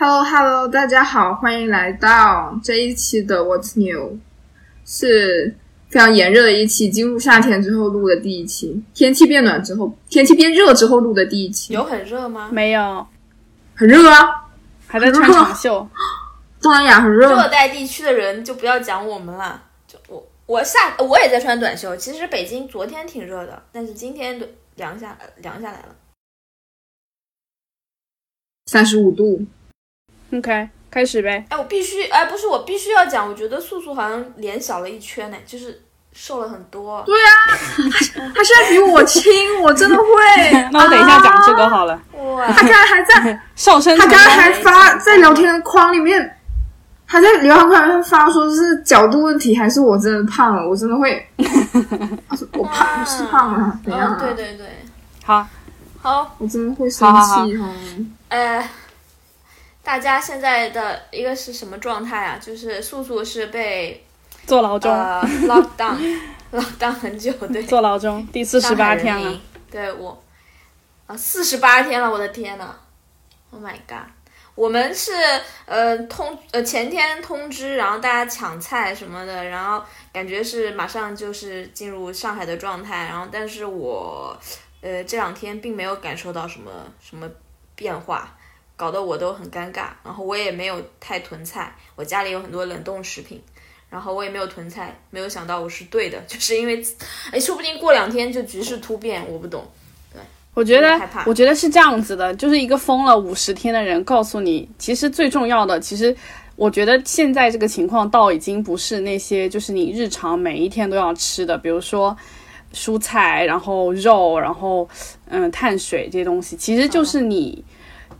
Hello Hello，大家好，欢迎来到这一期的 What's New，是非常炎热的一期，进入夏天之后录的第一期，天气变暖之后，天气变热之后录的第一期，有很热吗？没有，很热啊，还在穿长袖。东南亚很热，热带地区的人就不要讲我们了，就我我夏我也在穿短袖。其实北京昨天挺热的，但是今天凉下凉下来了，三十五度。OK，开始呗。哎，我必须哎，不是我必须要讲，我觉得素素好像脸小了一圈呢，就是瘦了很多。对啊，他现在比我轻，我真的会。那我等一下讲这个好了。哇，他刚才还在 瘦身。他刚才还发在聊天框里面，他在聊天框里面发说是角度问题，还是我真的胖了？我真的会，我胖是胖了，怎样、啊？对对对，好，好，我真的会生气哦。呃，大家现在的一个是什么状态啊？就是素素是被坐牢中，呃 lock down lock down 很久，对，坐牢中第四十八天了。对我啊，四十八天了，我的天呐 o h my god！我们是呃通呃前天通知，然后大家抢菜什么的，然后感觉是马上就是进入上海的状态，然后但是我呃这两天并没有感受到什么什么变化，搞得我都很尴尬，然后我也没有太囤菜，我家里有很多冷冻食品。然后我也没有囤菜，没有想到我是对的，就是因为，哎，说不定过两天就局势突变，我不懂。我觉得，我觉得是这样子的，就是一个疯了五十天的人告诉你，其实最重要的，其实我觉得现在这个情况倒已经不是那些就是你日常每一天都要吃的，比如说蔬菜，然后肉，然后嗯碳水这些东西，其实就是你。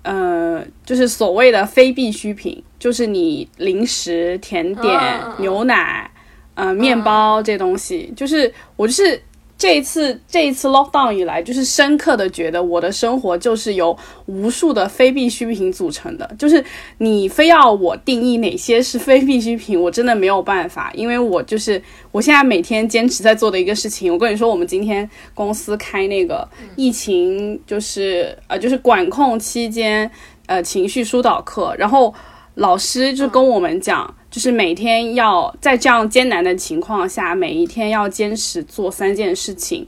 呃，就是所谓的非必需品，就是你零食、甜点、牛奶、呃面包这些东西，就是我就是这一次这一次 lockdown 以来，就是深刻的觉得我的生活就是由无数的非必需品组成的。就是你非要我定义哪些是非必需品，我真的没有办法，因为我就是我现在每天坚持在做的一个事情。我跟你说，我们今天公司开那个疫情，就是呃就是管控期间呃情绪疏导课，然后老师就跟我们讲。就是每天要在这样艰难的情况下，每一天要坚持做三件事情。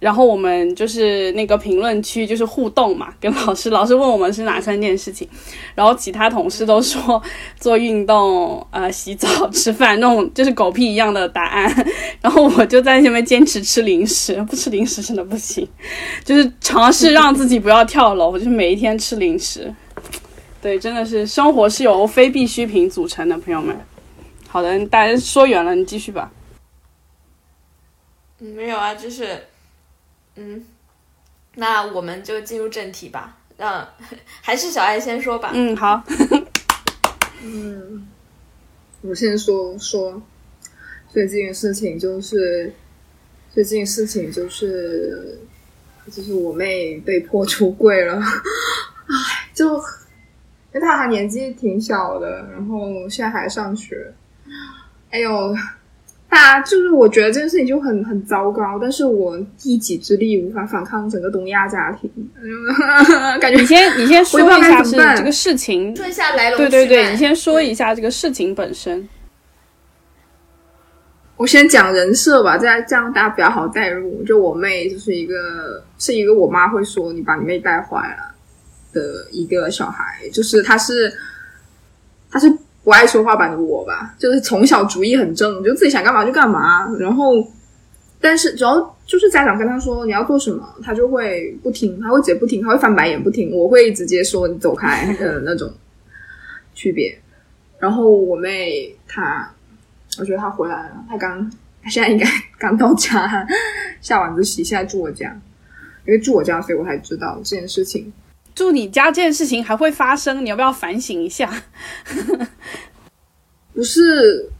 然后我们就是那个评论区就是互动嘛，跟老师，老师问我们是哪三件事情，然后其他同事都说做运动、呃洗澡、吃饭那种就是狗屁一样的答案。然后我就在那边坚持吃零食，不吃零食真的不行，就是尝试让自己不要跳楼，就是每一天吃零食。对，真的是生活是由非必需品组成的，朋友们。好的，大家说远了，你继续吧。嗯，没有啊，就是，嗯，那我们就进入正题吧。让还是小爱先说吧。嗯，好。嗯我先说说最近的事情，就是最近事情就是就是我妹被迫出柜了，唉，就因为他还年纪挺小的，然后现在还上学，哎呦，大家就是我觉得这件事情就很很糟糕，但是我一己之力无法反抗整个东亚家庭，感觉你先你先说一下是该怎么办这个事情，说一下来龙对对对，你先说一下这个事情本身。我先讲人设吧，这样这样大家比较好带入。就我妹就是一个是一个我妈会说你把你妹带坏了的一个小孩，就是他是他是不爱说话版的我吧，就是从小主意很正，就自己想干嘛就干嘛。然后，但是只要就是家长跟他说你要做什么，他就会不听，他会直接不听，他会翻白眼不听，我会直接说你走开的那种区别。然后我妹她。我觉得她回来了，她刚她现在应该刚到家，下晚自习，现在住我家，因为住我家，所以我才知道这件事情。住你家这件事情还会发生，你要不要反省一下？不是，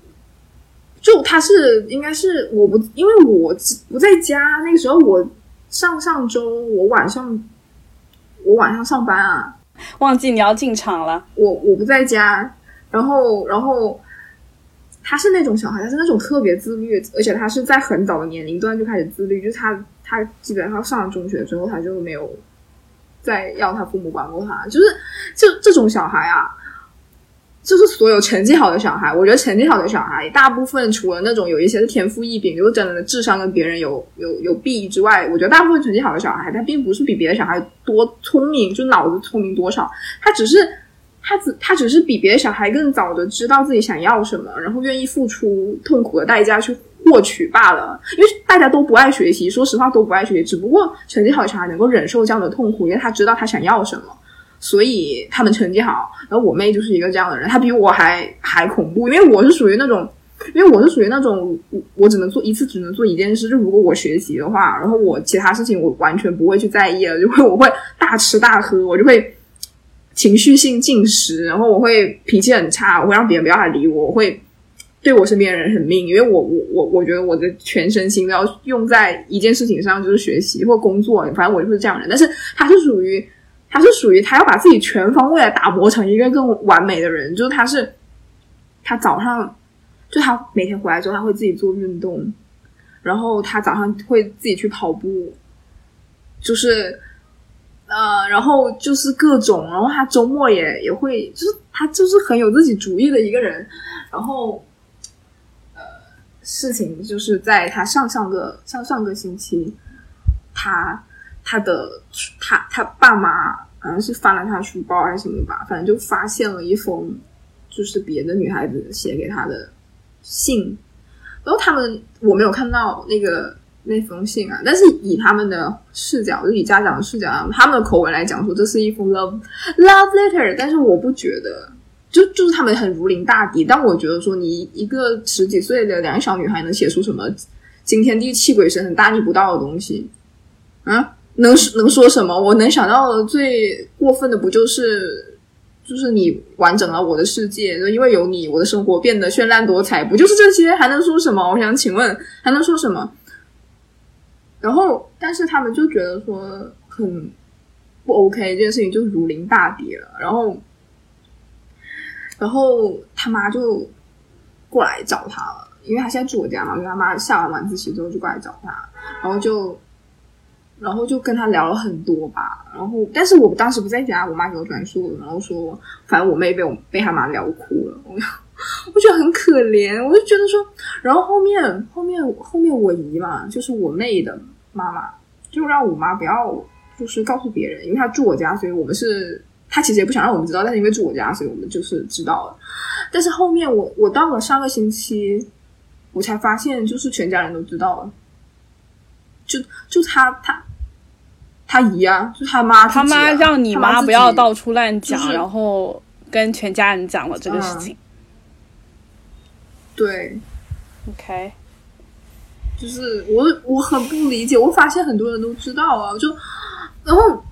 就他是应该是我不，因为我不在家，那个时候我上上周我晚上我晚上上班啊，忘记你要进场了。我我不在家，然后然后。他是那种小孩，他是那种特别自律，而且他是在很早的年龄段就开始自律，就是他他基本上上了中学之后，他就没有再要他父母管过他，就是就这种小孩啊，就是所有成绩好的小孩，我觉得成绩好的小孩，大部分除了那种有一些是天赋异禀，就是真的智商跟别人有有有弊之外，我觉得大部分成绩好的小孩，他并不是比别的小孩多聪明，就脑子聪明多少，他只是他只他只是比别的小孩更早的知道自己想要什么，然后愿意付出痛苦的代价去获取罢了。因为大家都不爱学习，说实话都不爱学习，只不过成绩好小孩能够忍受这样的痛苦，因为他知道他想要什么。所以他们成绩好，然后我妹就是一个这样的人，她比我还还恐怖，因为我是属于那种，因为我是属于那种，我我只能做一次，只能做一件事，就如果我学习的话，然后我其他事情我完全不会去在意了，就会我会大吃大喝，我就会情绪性进食，然后我会脾气很差，我会让别人不要来理我，我会对我身边的人很命，因为我我我我觉得我的全身心都要用在一件事情上，就是学习或工作，反正我就是这样人，但是他是属于。他是属于他要把自己全方位的打磨成一个更完美的人，就是他是，他早上就他每天回来之后他会自己做运动，然后他早上会自己去跑步，就是呃，然后就是各种，然后他周末也也会，就是他就是很有自己主意的一个人，然后，事情就是在他上上个上上个星期，他。他的他他爸妈好像是翻了他书包还是什么吧，反正就发现了一封就是别的女孩子写给他的信，然后他们我没有看到那个那封信啊，但是以他们的视角，就以家长的视角，他们的口吻来讲说这是一封 love love letter，但是我不觉得，就就是他们很如临大敌，但我觉得说你一个十几岁的两个小女孩能写出什么惊天地泣鬼神、很大逆不道的东西，啊？能能说什么？我能想到的最过分的不就是，就是你完整了我的世界，因为有你，我的生活变得绚烂多彩，不就是这些？还能说什么？我想请问，还能说什么？然后，但是他们就觉得说很不 OK，这件事情就如临大敌了。然后，然后他妈就过来找他了，因为他现在住我家嘛，因为他妈下完晚自习之后就过来找他，然后就。然后就跟他聊了很多吧，然后但是我当时不在家，我妈给我转述了，然后说反正我妹被我被他妈聊哭了，我我觉得很可怜，我就觉得说，然后后面后面后面我姨嘛，就是我妹的妈妈，就让我妈不要就是告诉别人，因为她住我家，所以我们是她其实也不想让我们知道，但是因为住我家，所以我们就是知道了。但是后面我我到了上个星期，我才发现就是全家人都知道了，就就他他。他姨啊，就他妈，他妈让你妈不要到处乱讲，然后跟全家人讲了这个事情。对，OK，就是我我很不理解，我发现很多人都知道啊，就然后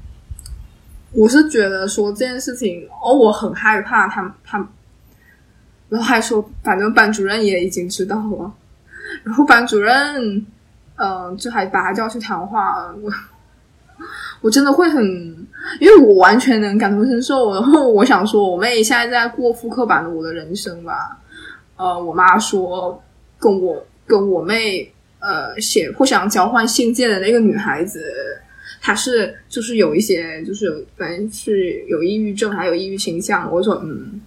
我是觉得说这件事情，哦，我很害怕他他，然后还说反正班主任也已经知道了，然后班主任嗯，就还把他叫去谈话，我。我真的会很，因为我完全能感同身受。然后我想说，我妹现在在过复刻版的我的人生吧。呃，我妈说跟我跟我妹呃写互相交换信件的那个女孩子，她是就是有一些就是反正是有抑郁症，还有抑郁倾向。我说嗯，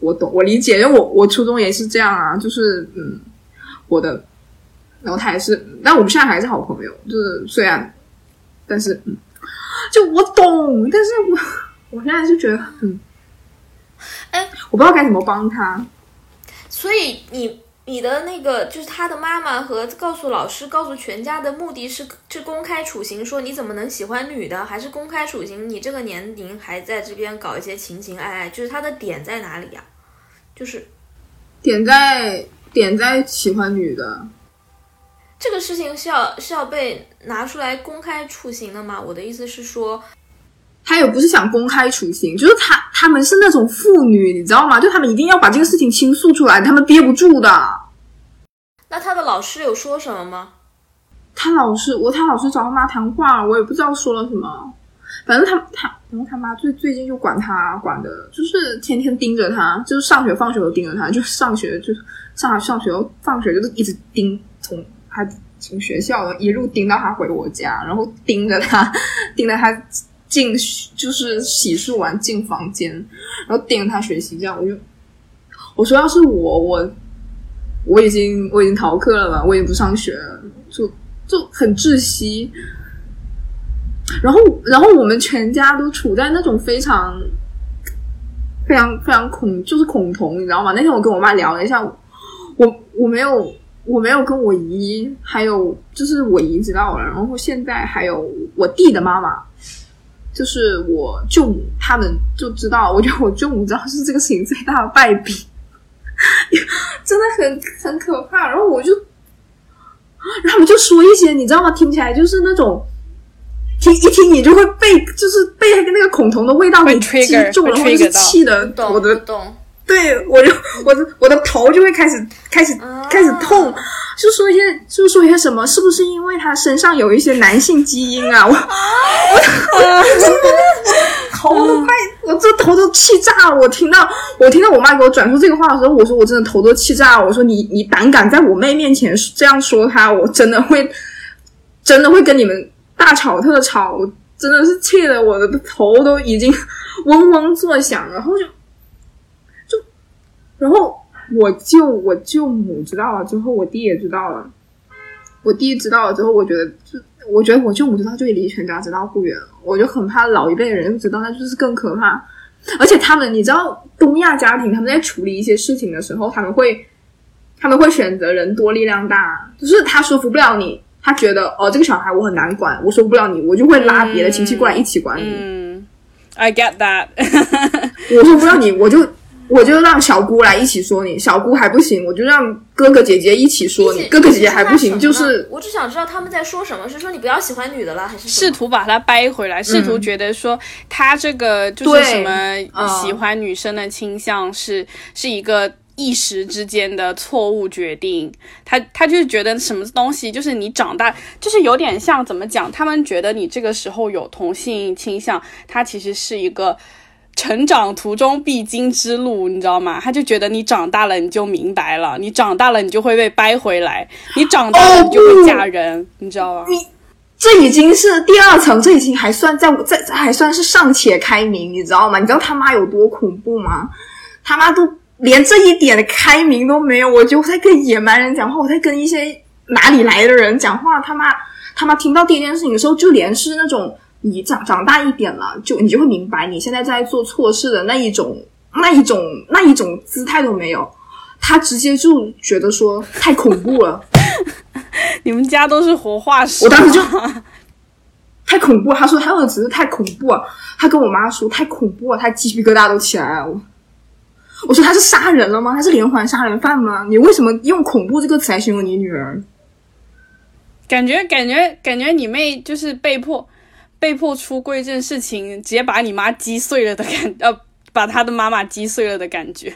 我懂，我理解，因为我我初中也是这样啊，就是嗯，我的，然后他也是，但我们现在还是好朋友，就是虽然，但是嗯。就我懂，但是我我现在就觉得，嗯，哎，我不知道该怎么帮他。所以你你的那个就是他的妈妈和告诉老师、告诉全家的目的是是公开处刑，说你怎么能喜欢女的，还是公开处刑你这个年龄还在这边搞一些情情爱爱，就是他的点在哪里呀？就是点在点在喜欢女的。这个事情是要是要被拿出来公开处刑的吗？我的意思是说，他也不是想公开处刑，就是他他们是那种妇女，你知道吗？就他们一定要把这个事情倾诉出来，他们憋不住的。那他的老师有说什么吗？他老师，我他老师找他妈谈话，我也不知道说了什么。反正他他，然后他妈最最近就管他管的，就是天天盯着他，就是上学放学都盯着他，就上学就上上学放学就是一直盯从。他从学校一路盯到他回我家，然后盯着他，盯着他进就是洗漱完进房间，然后盯着他学习，这样我就我说要是我，我我已经我已经逃课了吧，我也不上学了，就就很窒息。然后，然后我们全家都处在那种非常、非常、非常恐，就是恐同，你知道吗？那天我跟我妈聊了一下，我我没有，我没有跟我姨，还有就是我姨知道了，然后现在还有我弟的妈妈，就是我舅母，他们就知道。我觉得我舅母知道是这个事情最大的败笔，真的很很可怕。然后我就，然后他们就说一些，你知道吗？听起来就是那种。听一听，你就会被就是被那个恐同的味道给击中，然后就是气的，我的对我就我的我的头就会开始开始开始痛，就说一些就说一些什么，是不是因为他身上有一些男性基因啊？我我的头都快，我这头都气炸了。我听到我听到我妈给我转述这个话的时候，我说我真的头都气炸了。我说你你胆敢在我妹面前这样说她，我真的会真的会跟你们。大吵特吵，我真的是气的我的头都已经嗡嗡作响，然后就就，然后我舅我舅母知道了之后，我弟也知道了，我弟知道了之后，我觉得就我觉得我舅母知道就离全家知道不远了，我就很怕老一辈的人知道，那就是更可怕。而且他们，你知道东亚家庭他们在处理一些事情的时候，他们会他们会选择人多力量大，就是他说服不了你。他觉得哦，这个小孩我很难管，我说服不了你，我就会拉别的亲戚过来一起管你。嗯，I get that。我说服不了你，我就我就让小姑来一起说你，小姑还不行，我就让哥哥姐姐一起说你，哥哥姐姐还不行，就是我只想知道他们在说什么，是说你不要喜欢女的了，还是试图把她掰回来，试图觉得说他这个就是什么喜欢女生的倾向是是一个。一时之间的错误决定，他他就是觉得什么东西，就是你长大，就是有点像怎么讲？他们觉得你这个时候有同性倾向，它其实是一个成长途中必经之路，你知道吗？他就觉得你长大了你就明白了，你长大了你就会被掰回来，你长大了你就会嫁人，你知道吗？你这已经是第二层，这已经还算在在还算是尚且开明，你知道吗？你知道他妈有多恐怖吗？他妈都。连这一点的开明都没有，我就在跟野蛮人。讲话，我在跟一些哪里来的人。讲话。他妈，他妈听到第一件事情的时候，就连是那种你长长大一点了，就你就会明白你现在在做错事的那一种、那一种、那一种姿态都没有。他直接就觉得说太恐怖了。你们家都是活化石。我当时就太恐怖。他说他用的只是太恐怖。他跟我妈说太恐怖了，他鸡皮疙瘩都起来了。我说他是杀人了吗？他是连环杀人犯吗？你为什么用恐怖这个词来形容你女儿？感觉感觉感觉你妹就是被迫被迫出柜这件事情，直接把你妈击碎了的感，呃，把他的妈妈击碎了的感觉。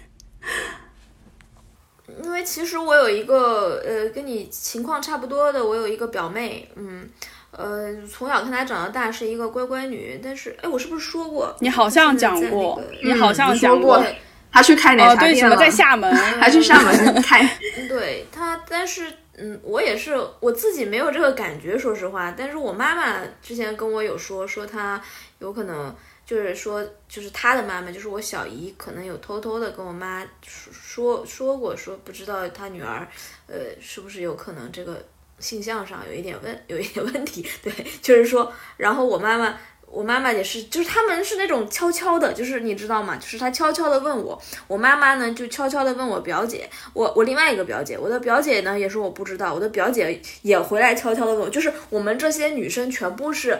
因为其实我有一个呃跟你情况差不多的，我有一个表妹，嗯呃，从小看她长到大是一个乖乖女，但是哎，我是不是说过？你好像讲过，你好像讲过。他去开奶茶店了，在厦门，还去厦门开。对她，但是嗯，我也是我自己没有这个感觉，说实话。但是我妈妈之前跟我有说，说她有可能就是说，就是她的妈妈，就是我小姨，可能有偷偷的跟我妈说说过，说不知道她女儿，呃，是不是有可能这个性向上有一点问，有一点 问题。对，就是说，然后我妈妈。我妈妈也是，就是他们是那种悄悄的，就是你知道吗？就是她悄悄的问我，我妈妈呢就悄悄的问我表姐，我我另外一个表姐，我的表姐呢也是我不知道，我的表姐也回来悄悄的问，就是我们这些女生全部是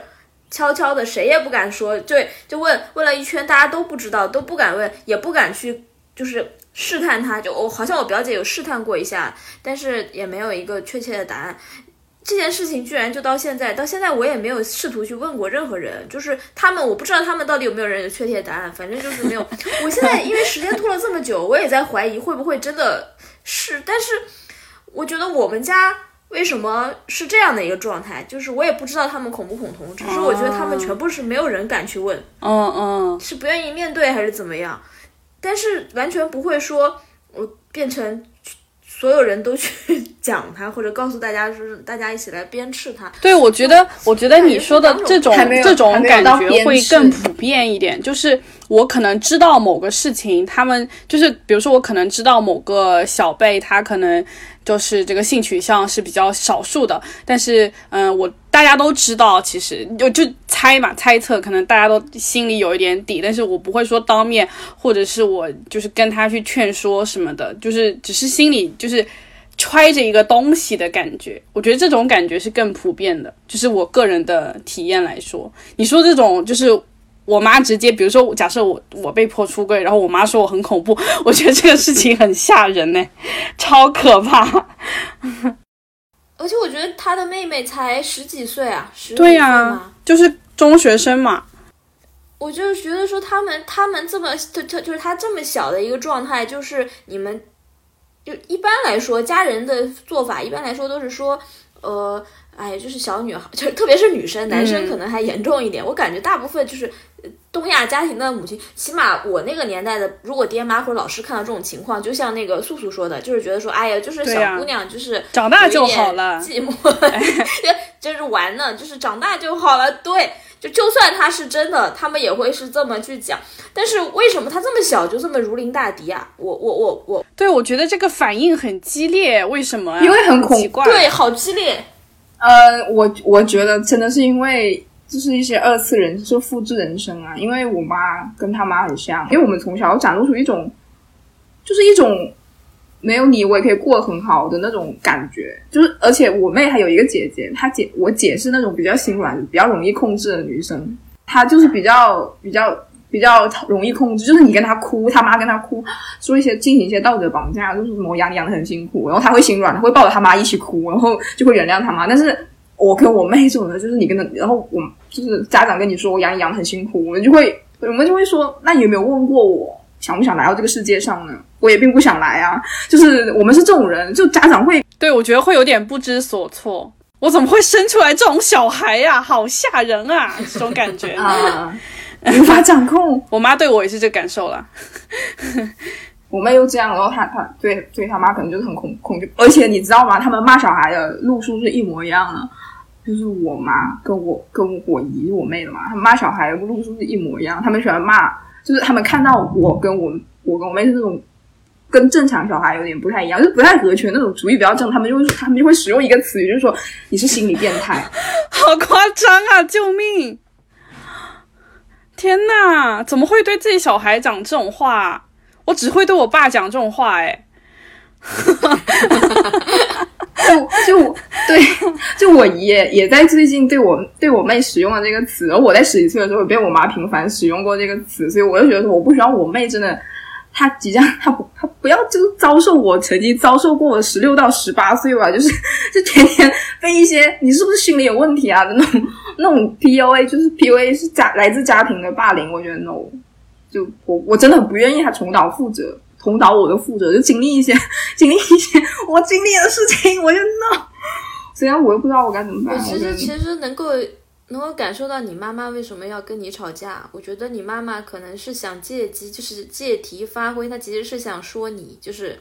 悄悄的，谁也不敢说，对，就问问了一圈，大家都不知道，都不敢问，也不敢去，就是试探她，就我好像我表姐有试探过一下，但是也没有一个确切的答案。这件事情居然就到现在，到现在我也没有试图去问过任何人，就是他们，我不知道他们到底有没有人有确切答案，反正就是没有。我现在因为时间拖了这么久，我也在怀疑会不会真的是，但是我觉得我们家为什么是这样的一个状态，就是我也不知道他们恐不恐同，只是我觉得他们全部是没有人敢去问，嗯嗯，是不愿意面对还是怎么样，但是完全不会说我变成。所有人都去讲他，或者告诉大家，说是大家一起来鞭笞他。对，我觉得，我觉得你说的这种这种感觉会更普遍一点。就是我可能知道某个事情，他们就是比如说我可能知道某个小辈，他可能就是这个性取向是比较少数的，但是嗯、我大家都知道，其实就就猜嘛，猜测，可能大家都心里有一点底，但是我不会说当面，或者是我就是跟他去劝说什么的，就是只是心里就是。揣着一个东西的感觉，我觉得这种感觉是更普遍的，就是我个人的体验来说。你说这种就是我妈直接，比如说假设我我被迫出柜，然后我妈说我很恐怖，我觉得这个事情很吓人呢，超可怕。而且我觉得他的妹妹才十几岁啊，十五对呀。就是中学生嘛，我就觉得说他们他们这么就就就是他这么小的一个状态，就是你们就一般来说家人的做法，一般来说都是说，呃，哎，就是小女孩，就特别是女生，男生可能还严重一点。我感觉大部分就是呃东亚家庭的母亲，起码我那个年代的，如果爹妈或者老师看到这种情况，就像那个素素说的，就是觉得说，哎呀，就是小姑娘就是长大就好了寂寞，就就是玩呢，就是长大就好了。对，就就算他是真的，他们也会是这么去讲。但是为什么他这么小就这么如临大敌啊？我我我我，对我觉得这个反应很激烈，为什么啊？因为很恐奇怪。对，好激烈。呃，我我觉得真的是因为就是一些二次人就复制人生啊，因为我妈跟她妈很像，因为我们从小展露出一种就是一种没有你我也可以过得很好的那种感觉，就是而且我妹还有一个姐姐，她姐我姐是那种比较心软、比较容易控制的女生，她就是比较比较。比较容易控制，就是你跟她哭，她妈跟她哭，说一些进行一些道德绑架，就是什么我养你养的很辛苦，然后她会心软，她会抱着她妈一起哭，然后就会原谅她妈。但是我跟我妹这种的，就是你跟她，然后我就是家长跟你说我养你养的很辛苦，我们就会我们就会说，那你有没有问过我想不想来到这个世界上呢？我也并不想来啊，就是我们是这种人，就家长会对，我觉得会有点不知所措。我怎么会生出来这种小孩呀、好吓人啊！这种感觉。啊、无法掌控。我妈对我也是这感受了。我妹又这样，然后她她对对她妈可能就是很恐恐惧，而且你知道吗？他们骂小孩的路数是一模一样的，就是我妈跟我跟我姨我妹的嘛，他们骂小孩的路数是一模一样，他们喜欢骂，就是他们看到我跟我我跟我妹是那种。跟正常小孩有点不太一样，就是不太合群那种主意比较正，他们就会他们就会使用一个词语，就是说你是心理变态。好夸张啊！救命！天哪，怎么会对自己小孩讲这种话？我只会对我爸讲这种话、哎，就就对，就我姨也也在最近对我对我妹使用了这个词，而我在十几岁的时候也被我妈频繁使用过这个词，所以我就觉得说我不希望我妹真的。她即将，她不，她不要就遭受我曾经遭受过的十六到十八岁吧，就是就天天被一些你是不是心理有问题啊那种那种 PUA，就是 PUA 是家来自家庭的霸凌，我觉得 no，就我我真的很不愿意他重蹈覆辙，重蹈我的覆辙，就经历一些经历一些我经历的事情，我就 no，虽然我又不知道我该怎么办，我其实其实能够能够感受到你妈妈为什么要跟你吵架。我觉得你妈妈可能是想借机，就是借题发挥，她其实是想说你，就是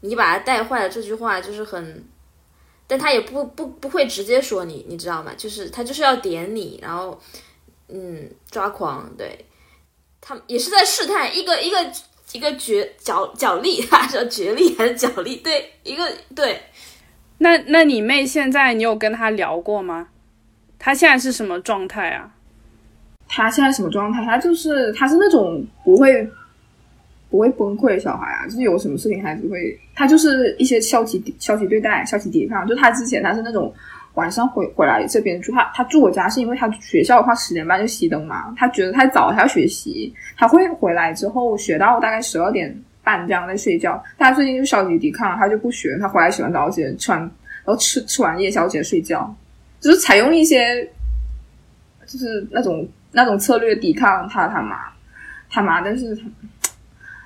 你把她带坏了这句话，就是很，但她也不不不会直接说你，你知道吗？就是她就是要点你，然后嗯抓狂，对，他们也是在试探一个一个一个角角角力，他说角力还是角力？对，一个对。那那你妹现在你有跟她聊过吗？她现在是什么状态啊？她现在什么状态？她就是她是那种不会不会崩溃的小孩啊，就是有什么事情还是会，她就是一些消极消极对待、消极抵抗。就她之前她是那种晚上回回来这边住，他他住我家是因为他学校的话十点半就熄灯嘛，他觉得太早，他要学习，他会回来之后学到大概十二点半这样在睡觉。他最近就消极抵抗，他就不学，他回来洗完澡直接吃完，然后吃吃完夜宵直接睡觉，就是采用一些就是那种。那种策略抵抗他他妈他妈，但是他，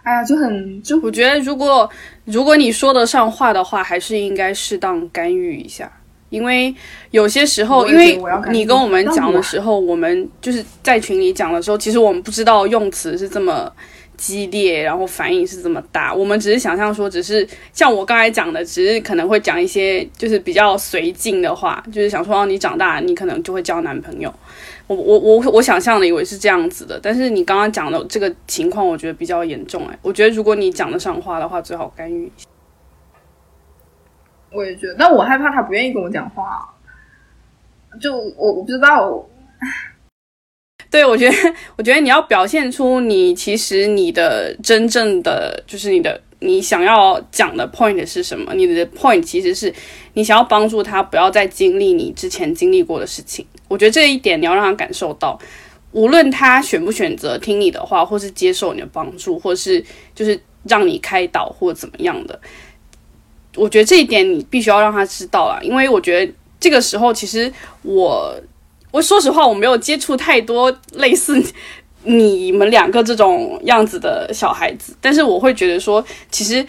哎呀，就很就我觉得，如果如果你说得上话的话，还是应该适当干预一下，因为有些时候，因为你跟我们讲的时候，我们就是在群里讲的时候，其实我们不知道用词是这么激烈，然后反应是这么大。我们只是想象说，只是像我刚才讲的，只是可能会讲一些就是比较随性的话，就是想说你长大，你可能就会交男朋友。我我我我想象的以为是这样子的，但是你刚刚讲的这个情况，我觉得比较严重。哎，我觉得如果你讲得上话的话，最好干预。我也觉得，但我害怕他不愿意跟我讲话。就我我不知道。对，我觉得，我觉得你要表现出你其实你的真正的就是你的你想要讲的 point 是什么？你的 point 其实是你想要帮助他不要再经历你之前经历过的事情。我觉得这一点你要让他感受到，无论他选不选择听你的话，或是接受你的帮助，或是就是让你开导或怎么样的，我觉得这一点你必须要让他知道啦，因为我觉得这个时候其实我。我说实话，我没有接触太多类似你们两个这种样子的小孩子，但是我会觉得说，其实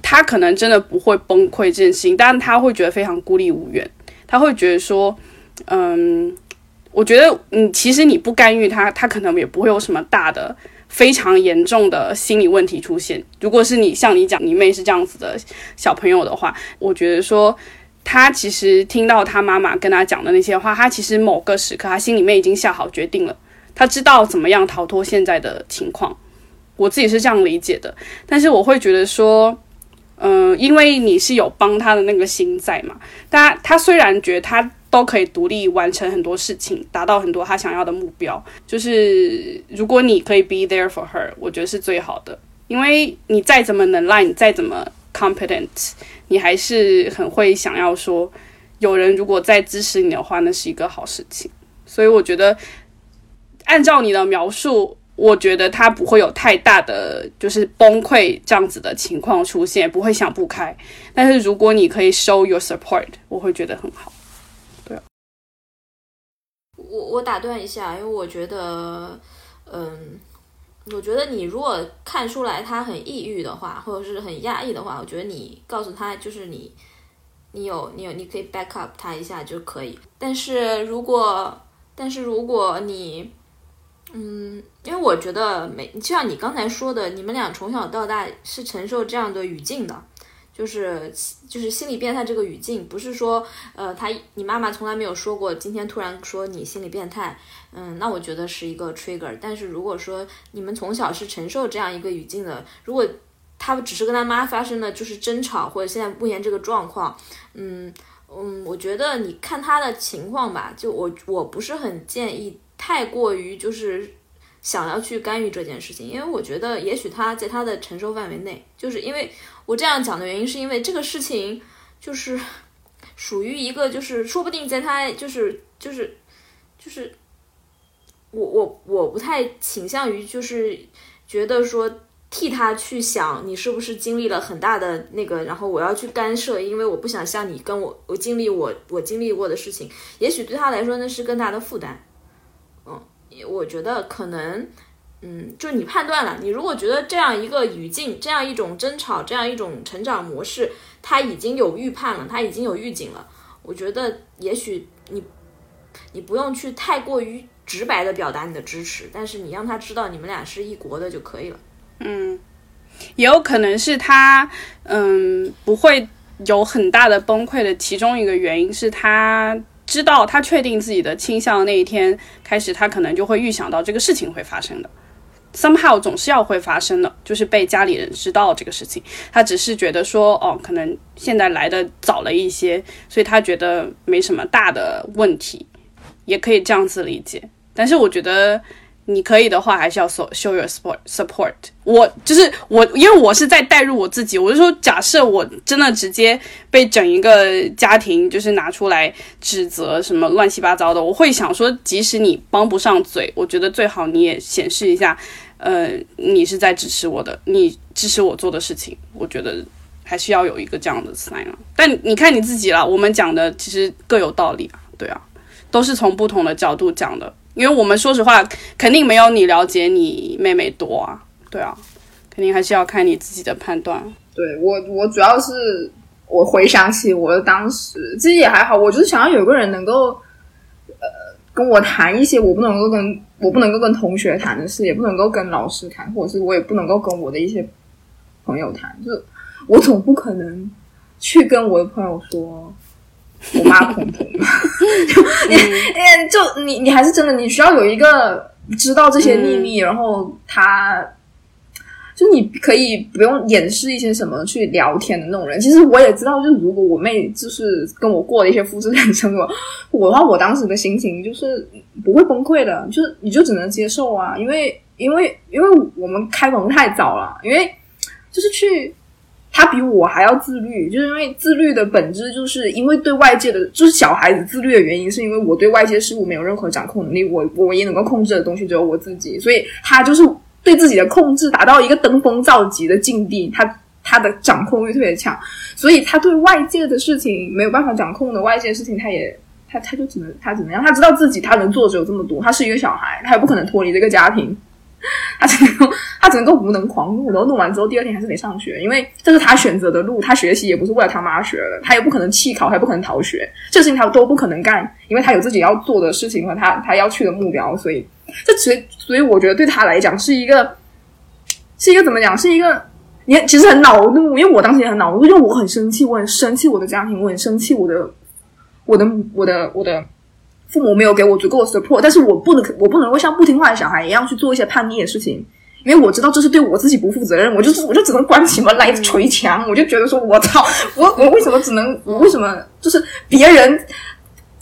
他可能真的不会崩溃这件事情，但是他会觉得非常孤立无援，他会觉得说，嗯，我觉得你其实你不干预他，他可能也不会有什么大的、非常严重的心理问题出现。如果是你像你讲你妹是这样子的小朋友的话，我觉得说。他其实听到他妈妈跟他讲的那些话，他其实某个时刻，他心里面已经下好决定了。他知道怎么样逃脱现在的情况，我自己是这样理解的。但是我会觉得说，嗯，因为你是有帮他的那个心在嘛。他他虽然觉得他都可以独立完成很多事情，达到很多他想要的目标，就是如果你可以 be there for her，我觉得是最好的。因为你再怎么能赖，你再怎么 competent。你还是很会想要说，有人如果在支持你的话，那是一个好事情。所以我觉得，按照你的描述，我觉得他不会有太大的就是崩溃这样子的情况出现，不会想不开。但是如果你可以 show your support，我会觉得很好。我我打断一下，因为我觉得，嗯。我觉得你如果看出来他很抑郁的话，或者是很压抑的话，我觉得你告诉他就是你，你有你有你可以 back up 他一下就可以。但是如果但是如果你，嗯，因为我觉得每就像你刚才说的，你们俩从小到大是承受这样的语境的。就是就是心理变态这个语境，不是说呃他你妈妈从来没有说过，今天突然说你心理变态，嗯，那我觉得是一个 trigger。但是如果说你们从小是承受这样一个语境的，如果他只是跟他妈发生的就是争吵，或者现在目前这个状况，嗯嗯，我觉得你看他的情况吧，就我我不是很建议太过于就是想要去干预这件事情，因为我觉得也许他在他的承受范围内，就是因为。我这样讲的原因是因为这个事情就是属于一个，就是说不定在他就是就是就是我我我不太倾向于就是觉得说替他去想你是不是经历了很大的那个，然后我要去干涉，因为我不想像你跟我我经历我我经历过的事情，也许对他来说那是更大的负担。嗯，我觉得可能。嗯，就你判断了，你如果觉得这样一个语境、这样一种争吵、这样一种成长模式，他已经有预判了，他已经有预警了，我觉得也许你你不用去太过于直白的表达你的支持，但是你让他知道你们俩是一国的就可以了。嗯，也有可能是他嗯不会有很大的崩溃的，其中一个原因是他知道他确定自己的倾向那一天开始，他可能就会预想到这个事情会发生的。Somehow 总是要会发生的，就是被家里人知道这个事情。他只是觉得说，哦，可能现在来的早了一些，所以他觉得没什么大的问题，也可以这样子理解。但是我觉得。你可以的话，还是要 show show your support support。我就是我，因为我是在代入我自己。我就说，假设我真的直接被整一个家庭就是拿出来指责什么乱七八糟的，我会想说，即使你帮不上嘴，我觉得最好你也显示一下，呃，你是在支持我的，你支持我做的事情。我觉得还是要有一个这样的 sign。但你看你自己了，我们讲的其实各有道理啊，对啊，都是从不同的角度讲的。因为我们说实话，肯定没有你了解你妹妹多啊，对啊，肯定还是要看你自己的判断。对我，我主要是我回想起我的当时，其实也还好，我就是想要有个人能够，跟我谈一些我不能够跟我不能够跟同学谈的事，也不能够跟老师谈，或者是我也不能够跟我的一些朋友谈，就是我总不可能去跟我的朋友说。我妈恐同，就你，就你，你还是真的，你需要有一个知道这些秘密，然后他，就你可以不用掩饰一些什么去聊天的那种人。其实我也知道，就是如果我妹就是跟我过了一些复制人生活，我的话，我当时的心情就是不会崩溃的，就是你就只能接受啊，因为因为因为我们开蒙太早了，因为就是去。他比我还要自律，就是因为自律的本质，就是因为对外界的，就是小孩子自律的原因，是因为我对外界事物没有任何掌控能力，我我唯一能够控制的东西只有我自己，所以他就是对自己的控制达到一个登峰造极的境地，他他的掌控欲特别强，所以他对外界的事情没有办法掌控的外界事情，他也他他就只能他怎么样？他知道自己他能做只有这么多，他是一个小孩，他也不可能脱离这个家庭。他只能够，他只能够无能狂怒，然后弄完之后，第二天还是得上学，因为这是他选择的路。他学习也不是为了他妈学的，他也不可能弃考，还不可能逃学，这事情他都不可能干，因为他有自己要做的事情和他他要去的目标。所以，这所以所以我觉得对他来讲是一个，是一个怎么讲？是一个你其实很恼怒，因为我当时也很恼怒，因为我很生气，我很生气我的家庭，我很生气我的我的我的我的。父母没有给我足够的 support，但是我不能，我不能够像不听话的小孩一样去做一些叛逆的事情，因为我知道这是对我自己不负责任。我就是，我就只能关起门来捶墙。我就觉得说，我操，我我为什么只能，我为什么就是别人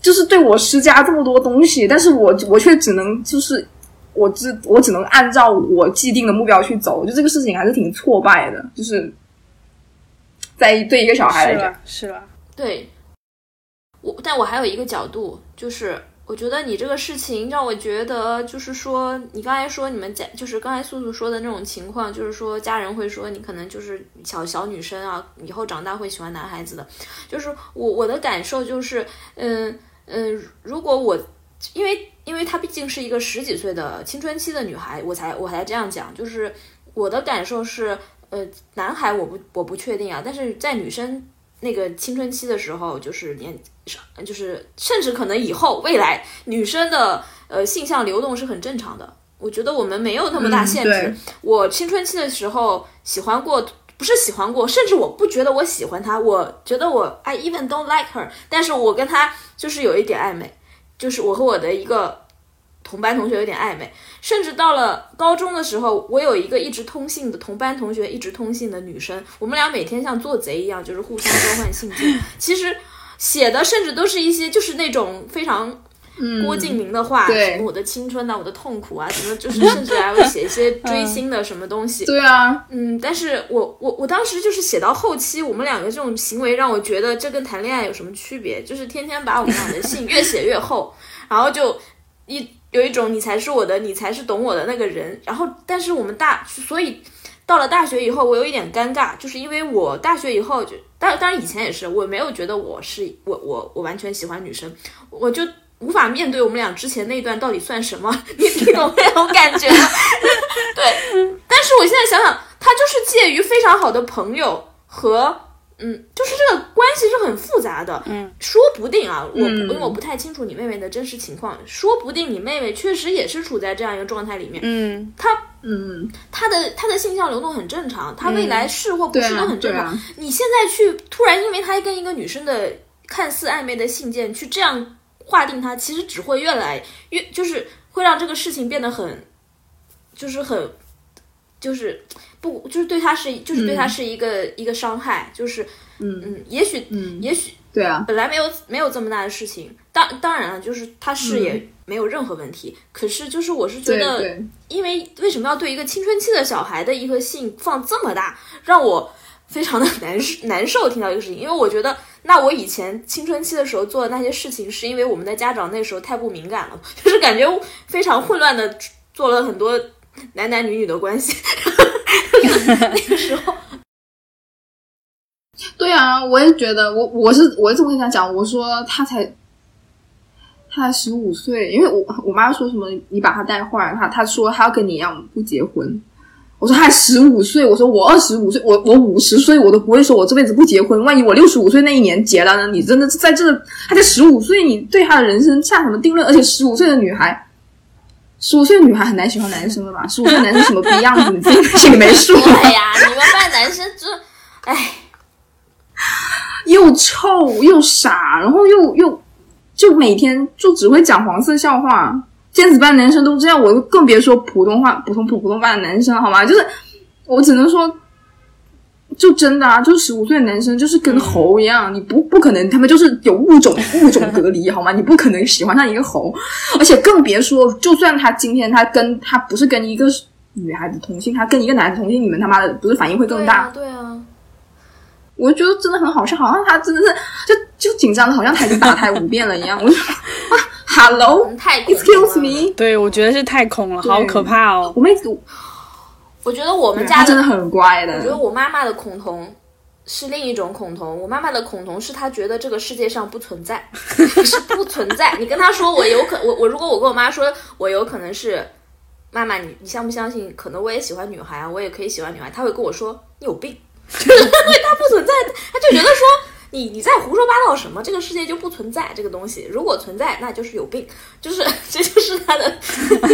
就是对我施加这么多东西，但是我我却只能就是我只我只能按照我既定的目标去走。我觉得这个事情还是挺挫败的，就是在对一个小孩来讲，是吧？对。我，但我还有一个角度，就是我觉得你这个事情让我觉得，就是说你刚才说你们家，就是刚才素素说的那种情况，就是说家人会说你可能就是小小女生啊，以后长大会喜欢男孩子的。就是我我的感受就是，嗯嗯，如果我因为因为她毕竟是一个十几岁的青春期的女孩，我才我才这样讲，就是我的感受是，呃，男孩我不我不确定啊，但是在女生。那个青春期的时候，就是年，就是甚至可能以后未来女生的呃性向流动是很正常的。我觉得我们没有那么大限制。我青春期的时候喜欢过，不是喜欢过，甚至我不觉得我喜欢他，我觉得我 I even don't like her，但是我跟他就是有一点暧昧，就是我和我的一个。同班同学有点暧昧，甚至到了高中的时候，我有一个一直通信的同班同学，一直通信的女生，我们俩每天像做贼一样，就是互相交换信件。其实写的甚至都是一些就是那种非常郭敬明的话，什么我的青春啊，我的痛苦啊，什么就是甚至还会写一些 追星的什么东西。对啊，嗯，但是我我我当时就是写到后期，我们两个这种行为让我觉得这跟谈恋爱有什么区别？就是天天把我们俩的信 越写越厚，然后就一。有一种你才是我的，你才是懂我的那个人。然后，但是我们大，所以到了大学以后，我有一点尴尬，就是因为我大学以后就，当当然以前也是，我没有觉得我是我我我完全喜欢女生，我就无法面对我们俩之前那段到底算什么，你你懂那种感觉吗？对，但是我现在想想，他就是介于非常好的朋友和。嗯，就是这个关系是很复杂的。嗯，说不定啊，我因为我不太清楚你妹妹的真实情况，说不定你妹妹确实也是处在这样一个状态里面。嗯，她，嗯，她的她的性向流动很正常，她未来是或不是都很正常。你现在去突然因为她跟一个女生的看似暧昧的信件去这样划定它，其实只会越来越就是会让这个事情变得很，就是很，就是。不，就是对他是，就是对他是一个一个伤害，就是嗯嗯，也许嗯，也许对啊，本来没有没有这么大的事情，当当然了，就是他是也没有任何问题，可是就是我是觉得，因为为什么要对一个青春期的小孩的一个性放这么大，让我非常的 难难受。听到一个事情，因为我觉得，那我以前青春期的时候做的那些事情，是因为我们的家长那时候太不敏感了，就是感觉非常混乱的做了很多男男女女的关系。那个时候，对啊，我也觉得，我我是我是么跟他讲，我说他才他才十五岁，因为我我妈说什么你把他带坏，他他说他要跟你一样不结婚，我说他十五岁，我说我二十五岁，我我五十岁，我都不会说我这辈子不结婚。万一我六十五岁那一年结了呢？你真的是在这，还在十五岁，你对他的人生下什么定论？而且十五岁的女孩，十五岁的女孩很难喜欢男生的吧？十五岁男生什么逼样子，你自己心里没数？对呀，你们班男生就，哎，又臭又傻，然后又又就每天就只会讲黄色笑话。尖子班男生都这样，我更别说普通话普通普普通班的男生好吗？就是我只能说，就真的啊，就十五岁的男生就是跟猴一样，你不不可能，他们就是有物种物种隔离 好吗？你不可能喜欢上一个猴，而且更别说，就算他今天他跟他不是跟一个女孩子同性，他跟一个男的同性，你们他妈的不是反应会更大？对啊，我觉得真的很好笑，好像他真的是就就紧张的，好像他已经打胎五遍了一样。我就啊 ，Hello，Excuse me，对我觉得是太空了，好可怕哦。我妹子，我觉得我们家真的很乖的。我觉得我妈妈的恐同是另一种恐同。我妈妈的恐同是她觉得这个世界上不存在，是不存在。你跟她说我有可我我如果我跟我妈说我有可能是妈妈，你你相不相信？可能我也喜欢女孩啊，我也可以喜欢女孩。她会跟我说你有病，因为她不存在，她就觉得说。你你在胡说八道什么？这个世界就不存在这个东西。如果存在，那就是有病，就是 这就是他的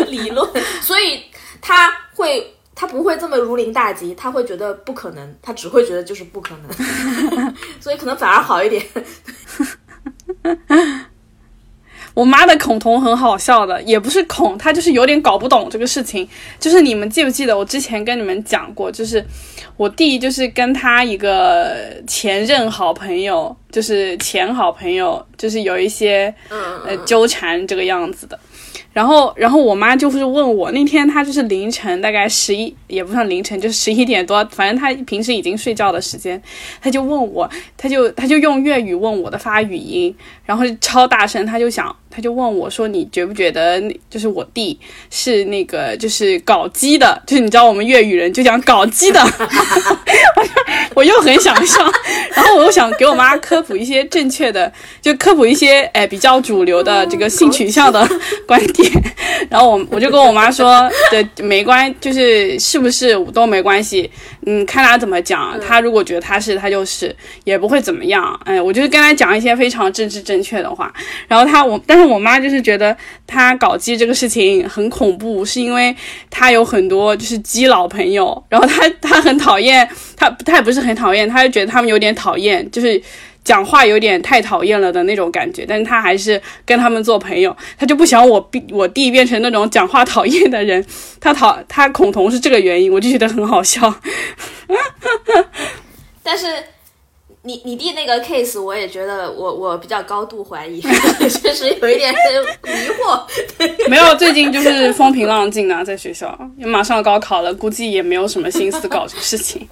理论。所以他会他不会这么如临大敌，他会觉得不可能，他只会觉得就是不可能。所以可能反而好一点。我妈的恐同很好笑的，也不是恐，她就是有点搞不懂这个事情。就是你们记不记得我之前跟你们讲过，就是我弟就是跟他一个前任好朋友，就是前好朋友，就是有一些呃纠缠这个样子的。然后，然后我妈就是问我，那天她就是凌晨大概十一，也不算凌晨，就是十一点多，反正她平时已经睡觉的时间，她就问我，她就她就用粤语问我的发语音，然后超大声，他就想。他就问我说：“你觉不觉得，就是我弟是那个，就是搞基的？就是你知道我们粤语人就讲搞基的。”我又很想笑，然后我又想给我妈科普一些正确的，就科普一些哎比较主流的这个性取向的观点。然后我我就跟我妈说：“对，没关，就是是不是都没关系。嗯，看他怎么讲。他如果觉得他是，他就是，也不会怎么样。哎，我就是跟他讲一些非常政治正确的话。然后他我但。”是我妈就是觉得他搞基这个事情很恐怖，是因为他有很多就是基佬朋友，然后他他很讨厌他，他也不是很讨厌，他就觉得他们有点讨厌，就是讲话有点太讨厌了的那种感觉。但是他还是跟他们做朋友，他就不想我我弟变成那种讲话讨厌的人。他讨他恐同是这个原因，我就觉得很好笑。但是。你你弟那个 case，我也觉得我我比较高度怀疑，确实有一点迷惑。没有，最近就是风平浪静啊，在学校，也马上高考了，估计也没有什么心思搞这个事情。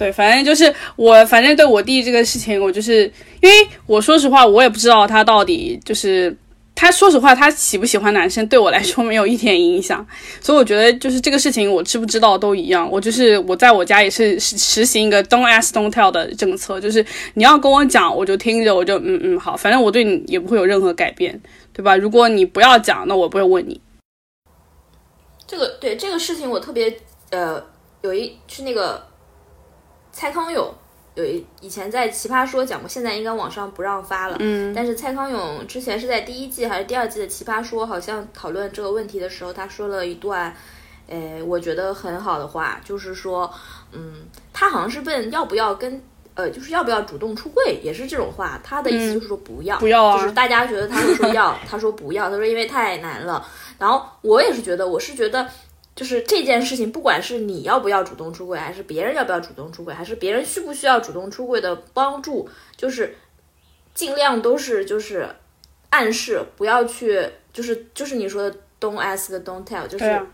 对，反正就是我，反正对我弟这个事情，我就是因为我说实话，我也不知道他到底就是。他说实话，他喜不喜欢男生对我来说没有一点影响，所以我觉得就是这个事情，我知不知道都一样。我就是我在我家也是实行一个 don't ask don't tell 的政策，就是你要跟我讲，我就听着，我就嗯嗯好，反正我对你也不会有任何改变，对吧？如果你不要讲，那我不会问你。这个对这个事情，我特别呃有一是那个蔡康永。有以前在奇葩说讲过，现在应该网上不让发了。嗯，但是蔡康永之前是在第一季还是第二季的奇葩说，好像讨论这个问题的时候，他说了一段，呃，我觉得很好的话，就是说，嗯，他好像是问要不要跟，呃，就是要不要主动出柜，也是这种话。他的意思就是说不要，不要啊，就是大家觉得他会说要，他说不要，他说因为太难了。然后我也是觉得，我是觉得。就是这件事情，不管是你要不要主动出柜，还是别人要不要主动出柜，还是别人需不需要主动出柜的帮助，就是尽量都是就是暗示，不要去，就是就是你说的 don't ask don't tell，就是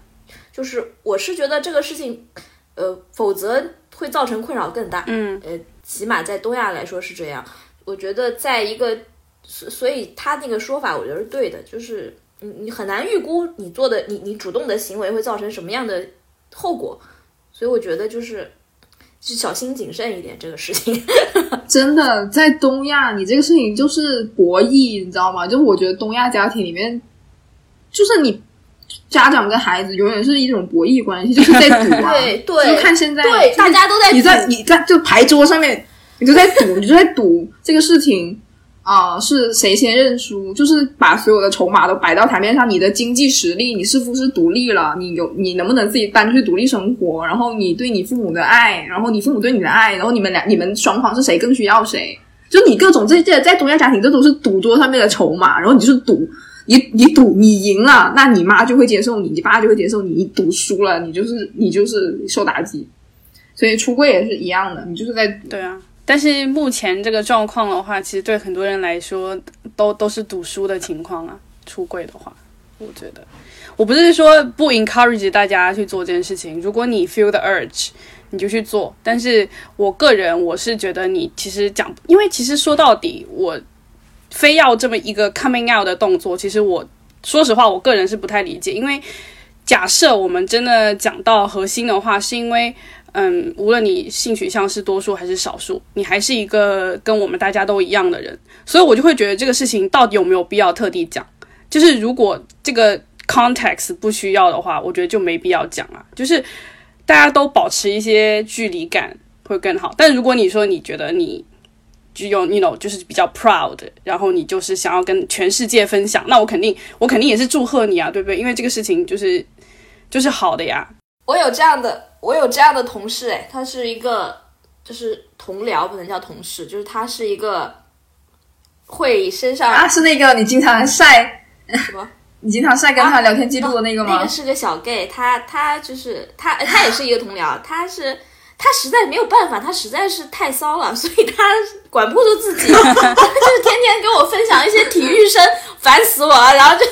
就是我是觉得这个事情，呃，否则会造成困扰更大。嗯，呃，起码在东亚来说是这样。我觉得在一个所，所以他那个说法，我觉得是对的，就是。你你很难预估你做的你你主动的行为会造成什么样的后果，所以我觉得就是就小心谨慎一点这个事情。真的在东亚，你这个事情就是博弈，你知道吗？就我觉得东亚家庭里面，就是你家长跟孩子永远是一种博弈关系，就是在赌啊。对对就看现在，对就是大家都在你在你在就牌桌上面，你就在赌，你就在赌这个事情啊、是谁先认输，就是把所有的筹码都摆到台面上，你的经济实力，你是不是独立了，你有你能不能自己单去独立生活，然后你对你父母的爱，然后你父母对你的爱，然后你们俩你们双方是谁更需要谁，就你各种这这在中亚家庭，这都是赌桌上面的筹码，然后你就是赌。你你赌你赢了，那你妈就会接受你，你爸就会接受你。你赌输了，你就是你就是受打击。所以出柜也是一样的，你就是在对啊，但是目前这个状况的话，其实对很多人来说都都是赌输的情况啊。出柜的话，我觉得我不是说不 encourage 大家去做这件事情，如果你 feel the urge，你就去做。但是我个人我是觉得你其实讲，因为其实说到底，我非要这么一个 coming out 的动作，其实我说实话，我个人是不太理解，因为假设我们真的讲到核心的话，是因为。嗯，无论你性取向是多数还是少数，你还是一个跟我们大家都一样的人，所以我就会觉得这个事情到底有没有必要特地讲？就是如果这个 context 不需要的话，我觉得就没必要讲啊。就是大家都保持一些距离感会更好。但如果你说你觉得你只有 you know 就是比较 proud，然后你就是想要跟全世界分享，那我肯定我肯定也是祝贺你啊，对不对？因为这个事情就是就是好的呀。我有这样的，我有这样的同事，哎，他是一个就是同僚，不能叫同事，就是他是一个会身上啊，是那个你经常晒，什么。你经常晒跟他聊天记录的那个吗？那个是个小 gay，他他就是他他也是一个同僚，他是他实在没有办法，他实在是太骚了，所以他管不住自己，就是天天跟我分享一些体育生，烦死我了。然后就，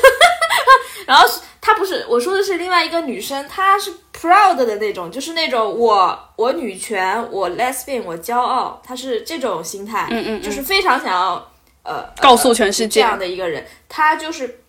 然 后他不是我说的是另外一个女生，她是 proud 的那种，就是那种我我女权，我 lesbian，我骄傲，她是这种心态，嗯嗯嗯。就是非常想要呃告诉全世界。这样的一个人，她就是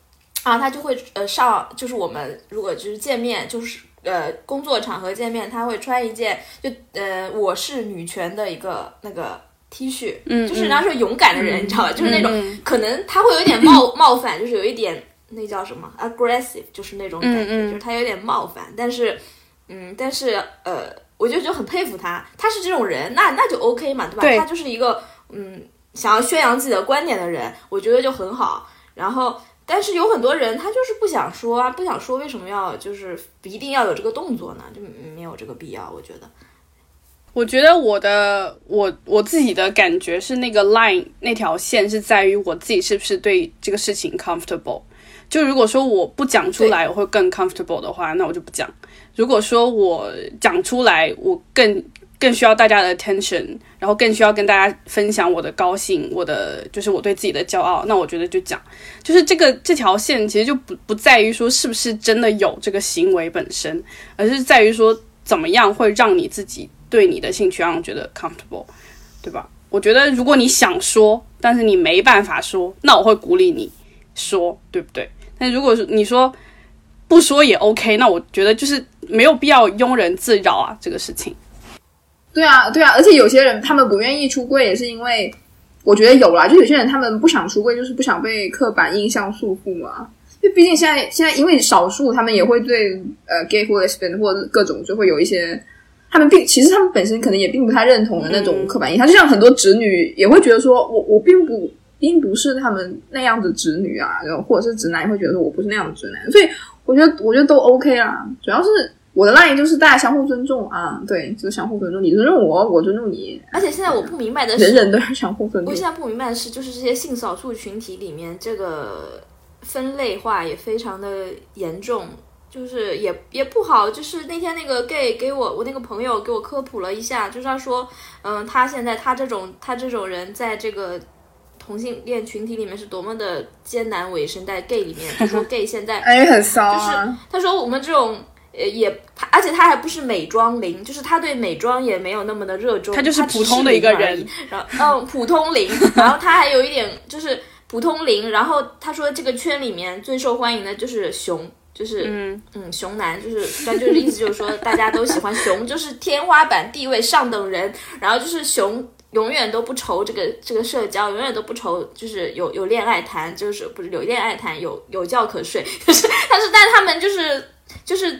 啊，她就会呃上，就是我们如果就是见面，就是呃工作场合见面，他会穿一件就呃我是女权的一个那个 T 恤，嗯就是人家说勇敢的人，你知道吧？就是那种、嗯可能他会有一点冒冒犯，就是有一点那叫什么 aggressive，就是那种感觉，嗯嗯就是他有点冒犯，但是嗯，但是呃，我就就很佩服他，他是这种人，那那就 OK 嘛，对吧？对他就是一个嗯想要宣扬自己的观点的人，我觉得就很好。然后，但是有很多人他就是不想说啊，不想说，为什么要就是一定要有这个动作呢？就没有这个必要，我觉得。我觉得我的我我自己的感觉是那个 line 那条线是在于我自己是不是对这个事情 comfortable。就如果说我不讲出来我会更 comfortable 的话，那我就不讲。如果说我讲出来，我更更需要大家的 attention，然后更需要跟大家分享我的高兴，我的就是我对自己的骄傲，那我觉得就讲。就是这个这条线其实就不不在于说是不是真的有这个行为本身，而是在于说怎么样会让你自己对你的性取向觉得 comfortable，对吧？我觉得如果你想说，但是你没办法说，那我会鼓励你说，对不对？但如果是你说不说也 OK，那我觉得就是没有必要庸人自扰啊，这个事情。对啊，对啊，而且有些人他们不愿意出柜，也是因为我觉得有啦，就有些人他们不想出柜，就是不想被刻板印象束缚嘛。因为毕竟现在现在因为少数他们也会对呃 gay 或 lesbian 或者各种就会有一些，他们并其实他们本身可能也并不太认同的那种刻板印象，就像很多直女也会觉得说我我并不并不是他们那样的直女啊，然后或者是直男也会觉得说我不是那样的直男，所以我觉得我觉得都 OK 啦，主要是。我的 line 就是大家相互尊重啊，对，就是相互尊重，你尊重我，我尊重你，而且现在我不明白的是，人人都要相互尊重我。现在不明白的是，就是这些性少数群体里面，这个分类化也非常的严重，就是也也不好。就是那天那个 gay 给我，我那个朋友给我科普了一下，就是他说，嗯，他现在他这种他这种人在这个同性恋群体里面是多么的艰难为生，在 gay 里面，他说 gay 现在哎，很骚就是！他说我们这种。呃，也他，而且他还不是美妆零，就是他对美妆也没有那么的热衷，他就是普通的一个人。然后，嗯，普通零，然后他还有一点就是普通零，然后他说这个圈里面最受欢迎的就是熊，就是嗯嗯熊男，就是他就是意思就是说大家都喜欢熊，就是天花板地位上等人，然后就是熊。永远都不愁这个这个社交，永远都不愁就是有有恋爱谈，就是不是有恋爱谈，有有觉可睡，就是但是但他们就是就是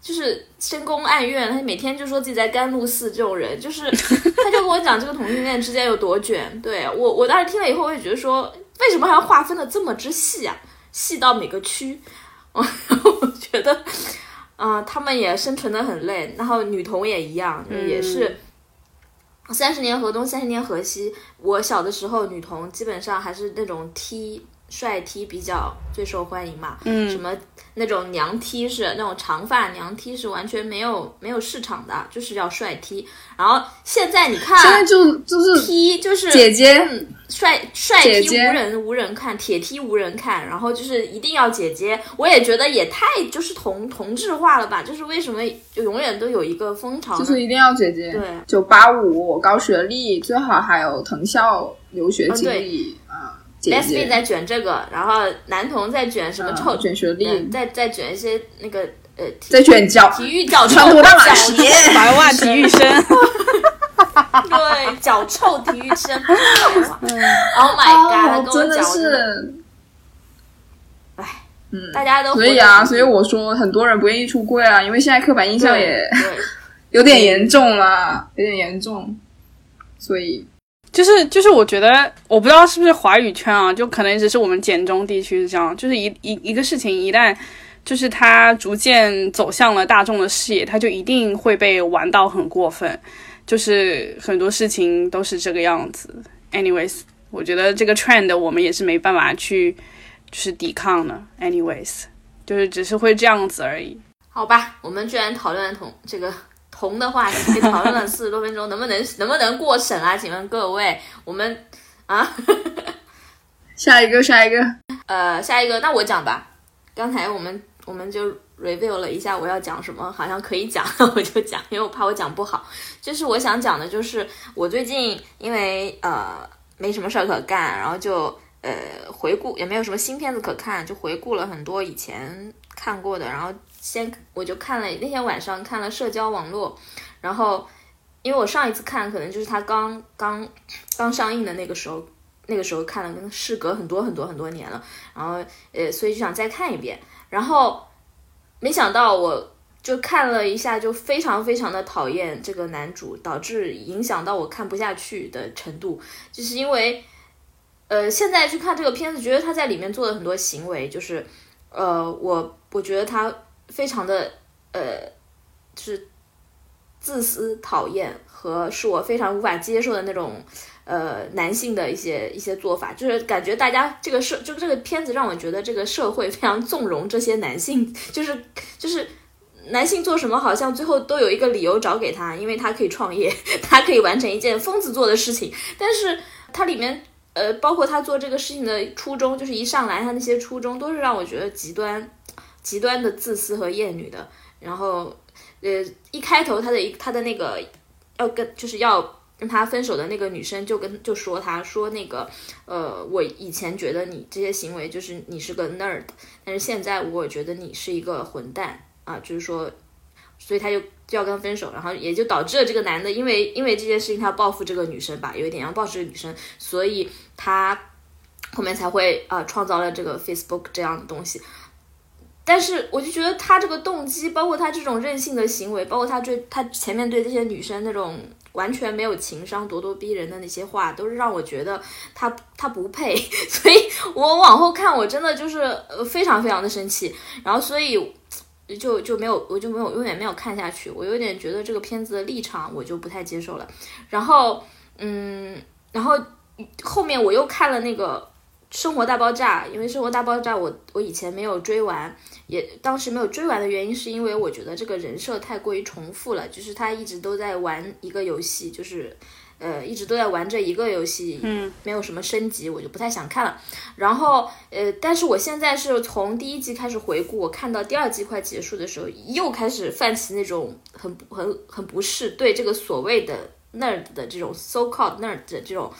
就是深宫暗怨，他每天就说自己在甘露寺这种人，就是 他就跟我讲这个同性恋之间有多卷。对我我当时听了以后，我也觉得说，为什么还要划分的这么之细啊？细到每个区，我觉得，啊、他们也生存的很累，然后女童也一样，也是。三十年河东，三十年河西。我小的时候，女童基本上还是那种 T 帅 T 比较最受欢迎嘛。嗯。什么那种娘 T 是那种长发娘 T 是完全没有没有市场的，就是要帅 T。然后现在你看，现在就就是 T 就是姐姐嗯，帅帅姐 T 无人无人看，铁 T 无人看，然后就是一定要姐姐，我也觉得也太就是同同质化了吧？就是为什么就永远都有一个风潮？就是一定要姐姐，对九八五高学历，最好还有藤校留学经历啊，姐 lesbian 在卷这个，然后男童在卷什么嗯臭卷学历。嗯再再卷一些那个呃体在卷脚，体育脚臭穿多大码脚鞋白袜体育生，对脚臭体育生，Oh my 哦 god！真的是，唉，嗯，大家都所以啊，所以我说很多人不愿意出柜啊，因为现在刻板印象也对。有点严重了，有点严重，所以就是就是，我觉得我不知道是不是华语圈啊，就可能只是我们简中地区是这样，就是一一一个事情一旦就是它逐渐走向了大众的视野，它就一定会被玩到很过分，就是很多事情都是这个样子。Anyways，我觉得这个 trend 我们也是没办法去就是抵抗的。Anyways，就是只是会这样子而已。好吧，我们居然讨论同这个同的话题，讨论了四十多分钟，能不能能不能过审啊？请问各位，我们啊，下一个下一个，呃，下一个，那我讲吧。刚才我们我们就 review 了一下我要讲什么，好像可以讲，我就讲，因为我怕我讲不好。就是我想讲的，就是我最近因为呃没什么事儿可干，然后就呃回顾，也没有什么新片子可看，就回顾了很多以前看过的，然后先我就看了那天晚上看了社交网络，然后因为我上一次看可能就是它刚刚刚上映的那个时候。那个时候看了，跟事隔很多很多很多年了，然后呃，所以就想再看一遍。然后没想到我就看了一下，就非常非常的讨厌这个男主，导致影响到我看不下去的程度，就是因为呃，现在去看这个片子，觉得他在里面做的很多行为，就是呃，我我觉得他非常的呃，就是自私、讨厌和是我非常无法接受的那种。呃，男性的一些一些做法，就是感觉大家这个社，就这个片子让我觉得这个社会非常纵容这些男性，就是就是男性做什么好像最后都有一个理由找给他，因为他可以创业，他可以完成一件疯子做的事情，但是它里面呃，包括他做这个事情的初衷，就是一上来他那些初衷都是让我觉得极端极端的自私和厌女的，然后呃，一开头他的一他的那个要跟就是要。跟他分手的那个女生就跟就说他说那个呃，我以前觉得你这些行为就是你是个 nerd，但是现在我觉得你是一个混蛋啊，就是说，所以他就就要跟分手，然后也就导致了这个男的因为因为这件事情他要报复这个女生吧，有一点要报复这个女生，所以他后面才会啊、创造了这个 Facebook 这样的东西。但是我就觉得他这个动机，包括他这种任性的行为，包括他对他前面对这些女生那种完全没有情商、咄咄逼人的那些话，都是让我觉得他他不配。所以我往后看，我真的就是呃非常非常的生气。然后所以就就没有，我就没有永远没有看下去。我有点觉得这个片子的立场我就不太接受了。然后嗯，然后后面我又看了那个。生活大爆炸，因为生活大爆炸我我以前没有追完，也当时没有追完的原因是因为我觉得这个人设太过于重复了，就是他一直都在玩一个游戏，就是呃一直都在玩这一个游戏，嗯，没有什么升级，我就不太想看了。然后呃，但是我现在是从第一季开始回顾，我看到第二季快结束的时候，又开始泛起那种很很很不适对这个所谓的 nerd 的这种 so called nerd 的这种。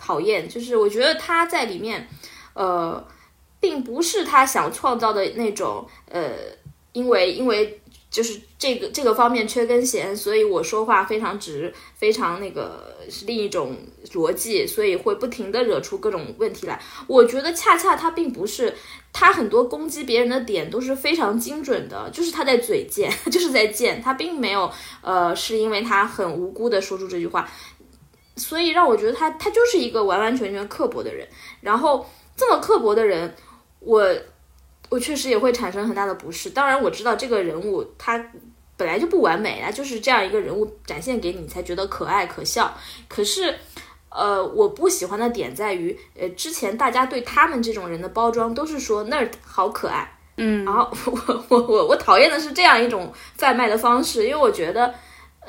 讨厌，就是我觉得他在里面，呃，并不是他想创造的那种，呃，因为因为就是这个这个方面缺根弦，所以我说话非常直，非常那个是另一种逻辑，所以会不停的惹出各种问题来。我觉得恰恰他并不是，他很多攻击别人的点都是非常精准的，就是他在嘴贱，就是在贱，他并没有呃是因为他很无辜的说出这句话，所以让我觉得他他就是一个完完全全刻薄的人。然后这么刻薄的人，我。我确实也会产生很大的不适。当然，我知道这个人物他本来就不完美啊，就是这样一个人物展现给你才觉得可爱可笑。可是，呃，我不喜欢的点在于，呃，之前大家对他们这种人的包装都是说那儿好可爱，嗯，然后 我我我我讨厌的是这样一种贩卖的方式，因为我觉得。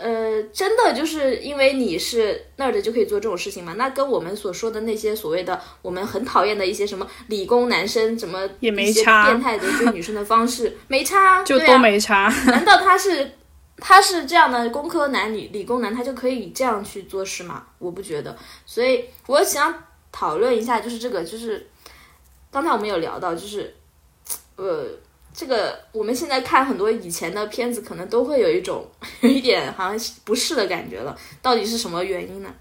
呃，真的就是因为你是那儿的就可以做这种事情吗？那跟我们所说的那些所谓的我们很讨厌的一些什么理工男生，什么也没差，变态的追女生的方式没差，就都没差。难道他是他是这样的工科男女理工男，他就可以这样去做事吗？我不觉得。所以我想讨论一下，就是这个，就是刚才我们有聊到，就是呃。这个我们现在看很多以前的片子，可能都会有一种 有一点好像不适的感觉了。到底是什么原因呢？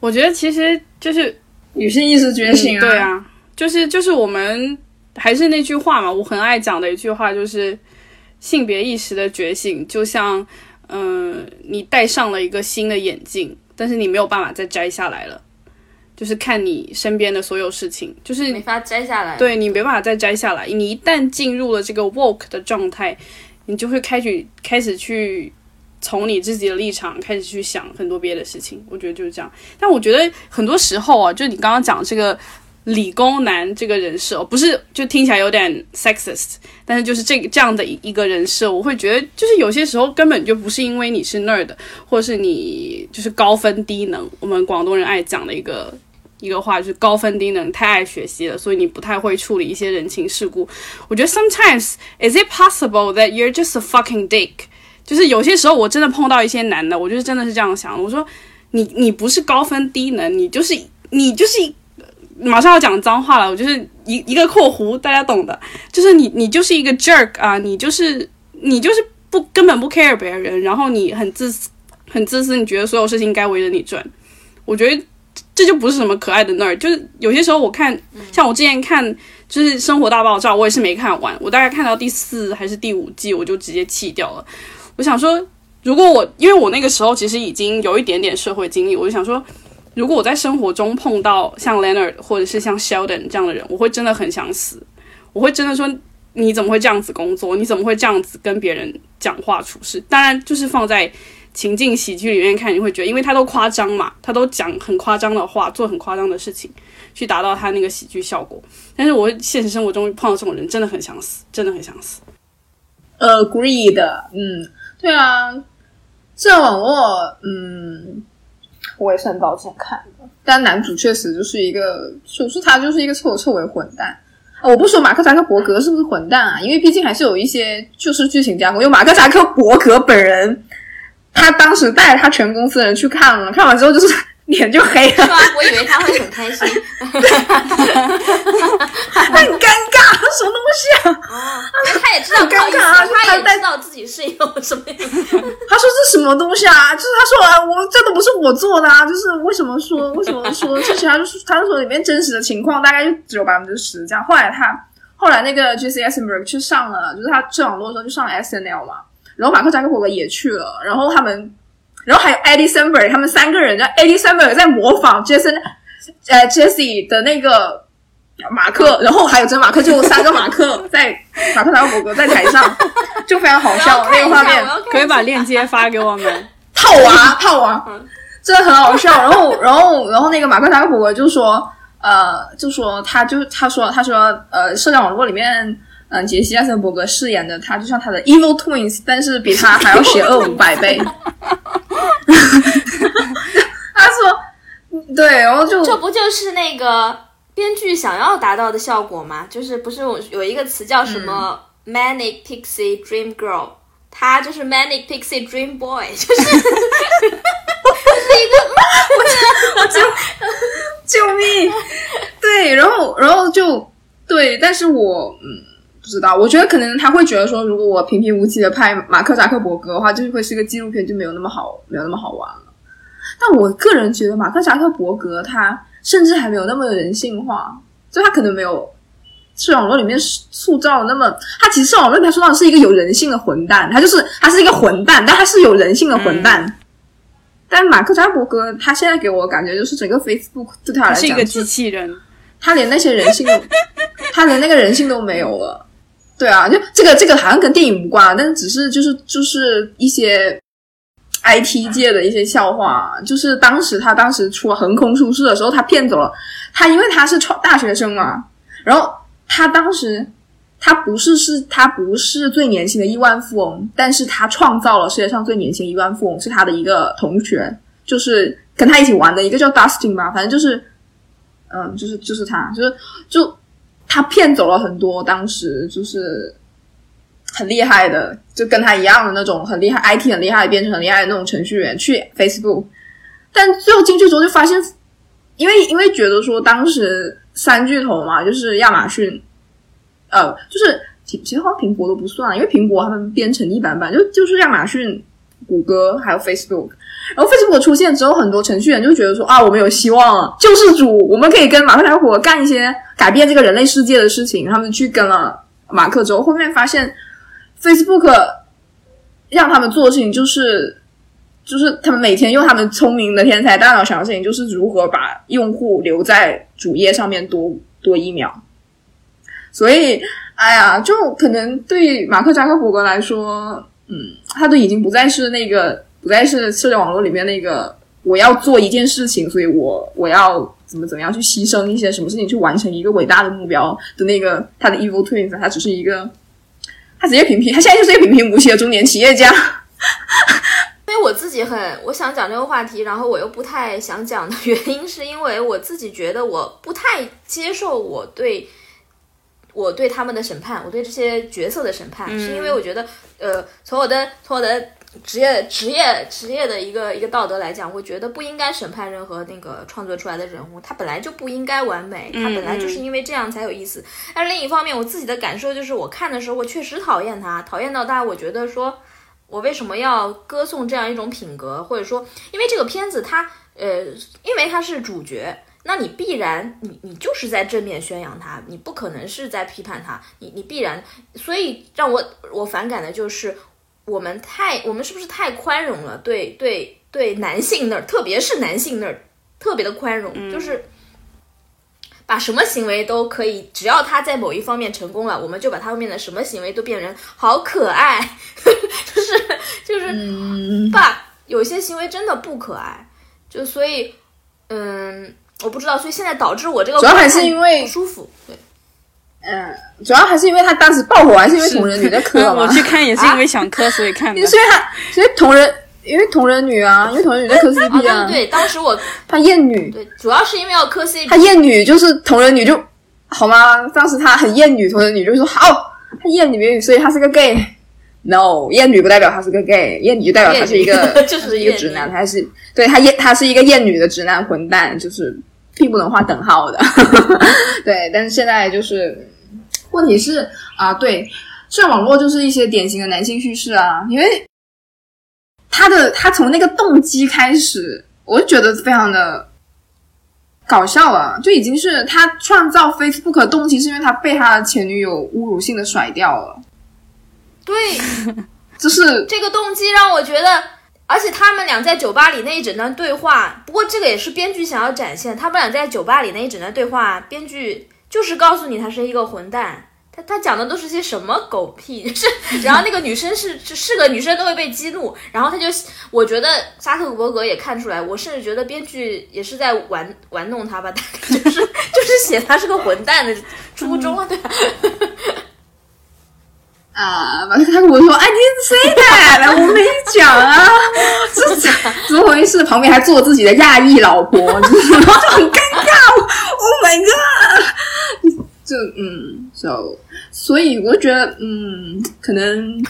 我觉得其实就是女性意识觉醒啊。对啊，就是就是我们还是那句话嘛，我很爱讲的一句话，就是性别意识的觉醒，就像嗯，你戴上了一个新的眼镜，但是你没有办法再摘下来了。就是看你身边的所有事情，就是没法摘下来。对你没办法再摘下来。你一旦进入了这个 woke 的状态，你就会开始开始去从你自己的立场开始去想很多别的事情。我觉得就是这样。但我觉得很多时候啊，就你刚刚讲这个理工男这个人设，不是就听起来有点 sexist，但是就是这个这样的一个人设，我会觉得就是有些时候根本就不是因为你是 nerd，或者是你就是高分低能。我们广东人爱讲的一个。一个话就是高分低能，太爱学习了，所以你不太会处理一些人情世故。我觉得 sometimes is it possible that you're just a fucking dick？就是有些时候我真的碰到一些男的，我就是真的是这样想。我说你你不是高分低能，你就是你就是马上要讲脏话了，我就是一一个括弧，大家懂的，就是你你就是一个 jerk 啊，你就是你就是不根本不 care 别人，然后你很自私很自私，你觉得所有事情该围着你转。我觉得。这就不是什么可爱的那儿，就是有些时候我看，像我之前看就是《生活大爆炸》，我也是没看完，我大概看到第四还是第五季，我就直接弃掉了。我想说，如果我因为我那个时候其实已经有一点点社会经历，我就想说，如果我在生活中碰到像 Leonard 或者是像 Sheldon 这样的人，我会真的很想死，我会真的说你怎么会这样子工作？你怎么会这样子跟别人讲话处事？当然就是放在。情境喜剧里面看，你会觉得，因为他都夸张嘛，他都讲很夸张的话，做很夸张的事情，去达到他那个喜剧效果。但是我现实生活中碰到这种人，真的很想死，真的很想死。Agreed，嗯，对啊，这网络，嗯，我也是很早之前看的，但男主确实就是一个，就是他就是一个彻头彻尾混蛋。我不说马克扎克伯格是不是混蛋啊，因为毕竟还是有一些就是剧情加工，因为马克扎克伯格本人。他当时带着他全公司的人去看了，看完之后就是 脸就黑了。我以为他会很开心。很尴尬，什么东西啊？啊，他也知道尴尬啊，他也知道自己是一个什么。他说这什么东西啊？就是他说啊，我这都不是我做的啊，就是为什么说为什么说之前他就说他说里面真实的情况大概就只有百分之十这样。后来他后来那个 J C Eisenberg 去上了，就是他去网络的时候就上了 S N L 嘛。然后马克扎克伯格也去了，然后他们，然后还有 Eddie Samberg，他们三个人，叫 Eddie Samberg 在模仿 Jason，呃，Jesse 的那个马克，然后还有真马克，就三个马克 在马克扎克伯格在台上，就非常好笑那个画面，可以把链接发给我们。套娃，套娃，真的很好笑。然后，然后，然后那个马克扎克伯格就说，呃，就说他就他说他说，呃，社交网络里面。嗯，杰西·艾森伯格饰演的他就像他的 evil twins，但是比他还要邪恶五百倍。他说，对，然后就这不就是那个编剧想要达到的效果吗？就是不是有一个词叫什么 manic pixie dream girl，他就是 manic pixie dream boy，就是 是一个，我救救命！对，然后然后就对，但是我嗯。不知道，我觉得可能他会觉得说，如果我平平无奇的拍马克扎克伯格的话，就会是个纪录片，就没有那么好，没有那么好玩了。但我个人觉得马克扎克伯格他甚至还没有那么人性化，就他可能没有是网络里面塑造那么，他其实社网络里面塑造的是一个有人性的混蛋，他就是他是一个混蛋，但他是有人性的混蛋。但马克扎克伯格他现在给我感觉就是整个 Facebook 对他来讲是一个机器人，他连那些人性都，他连那个人性都没有了。对啊，就这个这个好像跟电影无关，但是只是就是就是一些 IT 界的一些笑话。就是当时他当时出横空出世的时候，他骗走了他，因为他是创大学生嘛，然后他当时他不是是他不是最年轻的亿万富翁，但是他创造了世界上最年轻亿万富翁，是他的一个同学，就是跟他一起玩的一个叫 Dustin 吧，反正就是。嗯，就是就是他，就是就他骗走了很多当时就是很厉害的，就跟他一样的那种很厉害 IT 很厉害变成很厉害的那种程序员去 Facebook，但最后进去之后就发现，因为因为觉得说当时三巨头嘛，就是亚马逊，呃，就是其其实好像苹果都不算，因为苹果他们编程一般般，就就是亚马逊、谷歌还有 Facebook。然后 Facebook 出现之后，很多程序员就觉得说啊，我们有希望了，救世主，我们可以跟马克·扎克伯干一些改变这个人类世界的事情。他们去跟了马克之后，后面发现 Facebook 让他们做的事情就是，就是他们每天用他们聪明的天才大脑想的事情，就是如何把用户留在主页上面多多一秒。所以，哎呀，就可能对马克·扎克伯格来说，嗯，他都已经不再是那个。不再是社交网络里面那个我要做一件事情，所以我我要怎么怎么样去牺牲一些什么事情去完成一个伟大的目标的那个他的 evil twins，他只是一个，他直接平平，他现在就是一个平平无奇的中年企业家。因为我自己很我想讲这个话题，然后我又不太想讲的原因，是因为我自己觉得我不太接受我对我对他们的审判，我对这些角色的审判，是因为我觉得呃，从我的从我的。职业职业职业的一个一个道德来讲，我觉得不应该审判任何那个创作出来的人物，他本来就不应该完美，他本来就是因为这样才有意思。但另一方面，我自己的感受就是，我看的时候我确实讨厌他，讨厌到大家，我觉得说，我为什么要歌颂这样一种品格，或者说，因为这个片子它，呃，因为他是主角，那你必然你你就是在正面宣扬他，你不可能是在批判他，你你必然，所以让我我反感的就是。我们太，我们是不是太宽容了？对对对，男性那儿，特别是男性那儿，特别的宽容，就是把什么行为都可以，只要他在某一方面成功了，我们就把他后面的什么行为都变成好可爱，就是就是爸，有些行为真的不可爱，就所以，嗯，我不知道，所以现在导致我这个主要还是因为不舒服，对。嗯，主要还是因为他当时爆火，还是因为同人女在磕 嘛？我去看也是因为想磕，所以看的。所以他，所以同人，因为同人女啊，因为同人女在磕 CP 啊。对对，当时我他厌女，对，主要是因为要磕 CP。他厌女就是同人女就好吗？当时他很厌女，同人女就说好，他厌女，所以他是个 gay。No，厌女不代表他是个 gay，厌女就代表他是一个，就是一个直男，他是对他厌，他是一个厌女的直男混蛋，就是并不能画等号的。对，但是现在就是。问题是啊，对，这网络就是一些典型的男性叙事啊，因为他的他从那个动机开始，我就觉得非常的搞笑了，就已经是他创造 Facebook 的动机是因为他被他的前女友侮辱性的甩掉了。对，就是这个动机让我觉得，而且他们俩在酒吧里那一整段对话，不过这个也是编剧想要展现，他们俩在酒吧里那一整段对话，编剧。就是告诉你他是一个混蛋，他他讲的都是些什么狗屁，是然后那个女生是是是个女生都会被激怒，然后他就我觉得扎克伯格也看出来，我甚至觉得编剧也是在玩玩弄他吧，大概就是就是写他是个混蛋的初衷啊，对吧？啊，完了他跟我说，哎，你谁的？我没讲啊，这怎怎么回事？旁边还坐自己的亚裔老婆，然后就很尴尬。Oh my god！就嗯，so 所以我觉得，嗯，可能，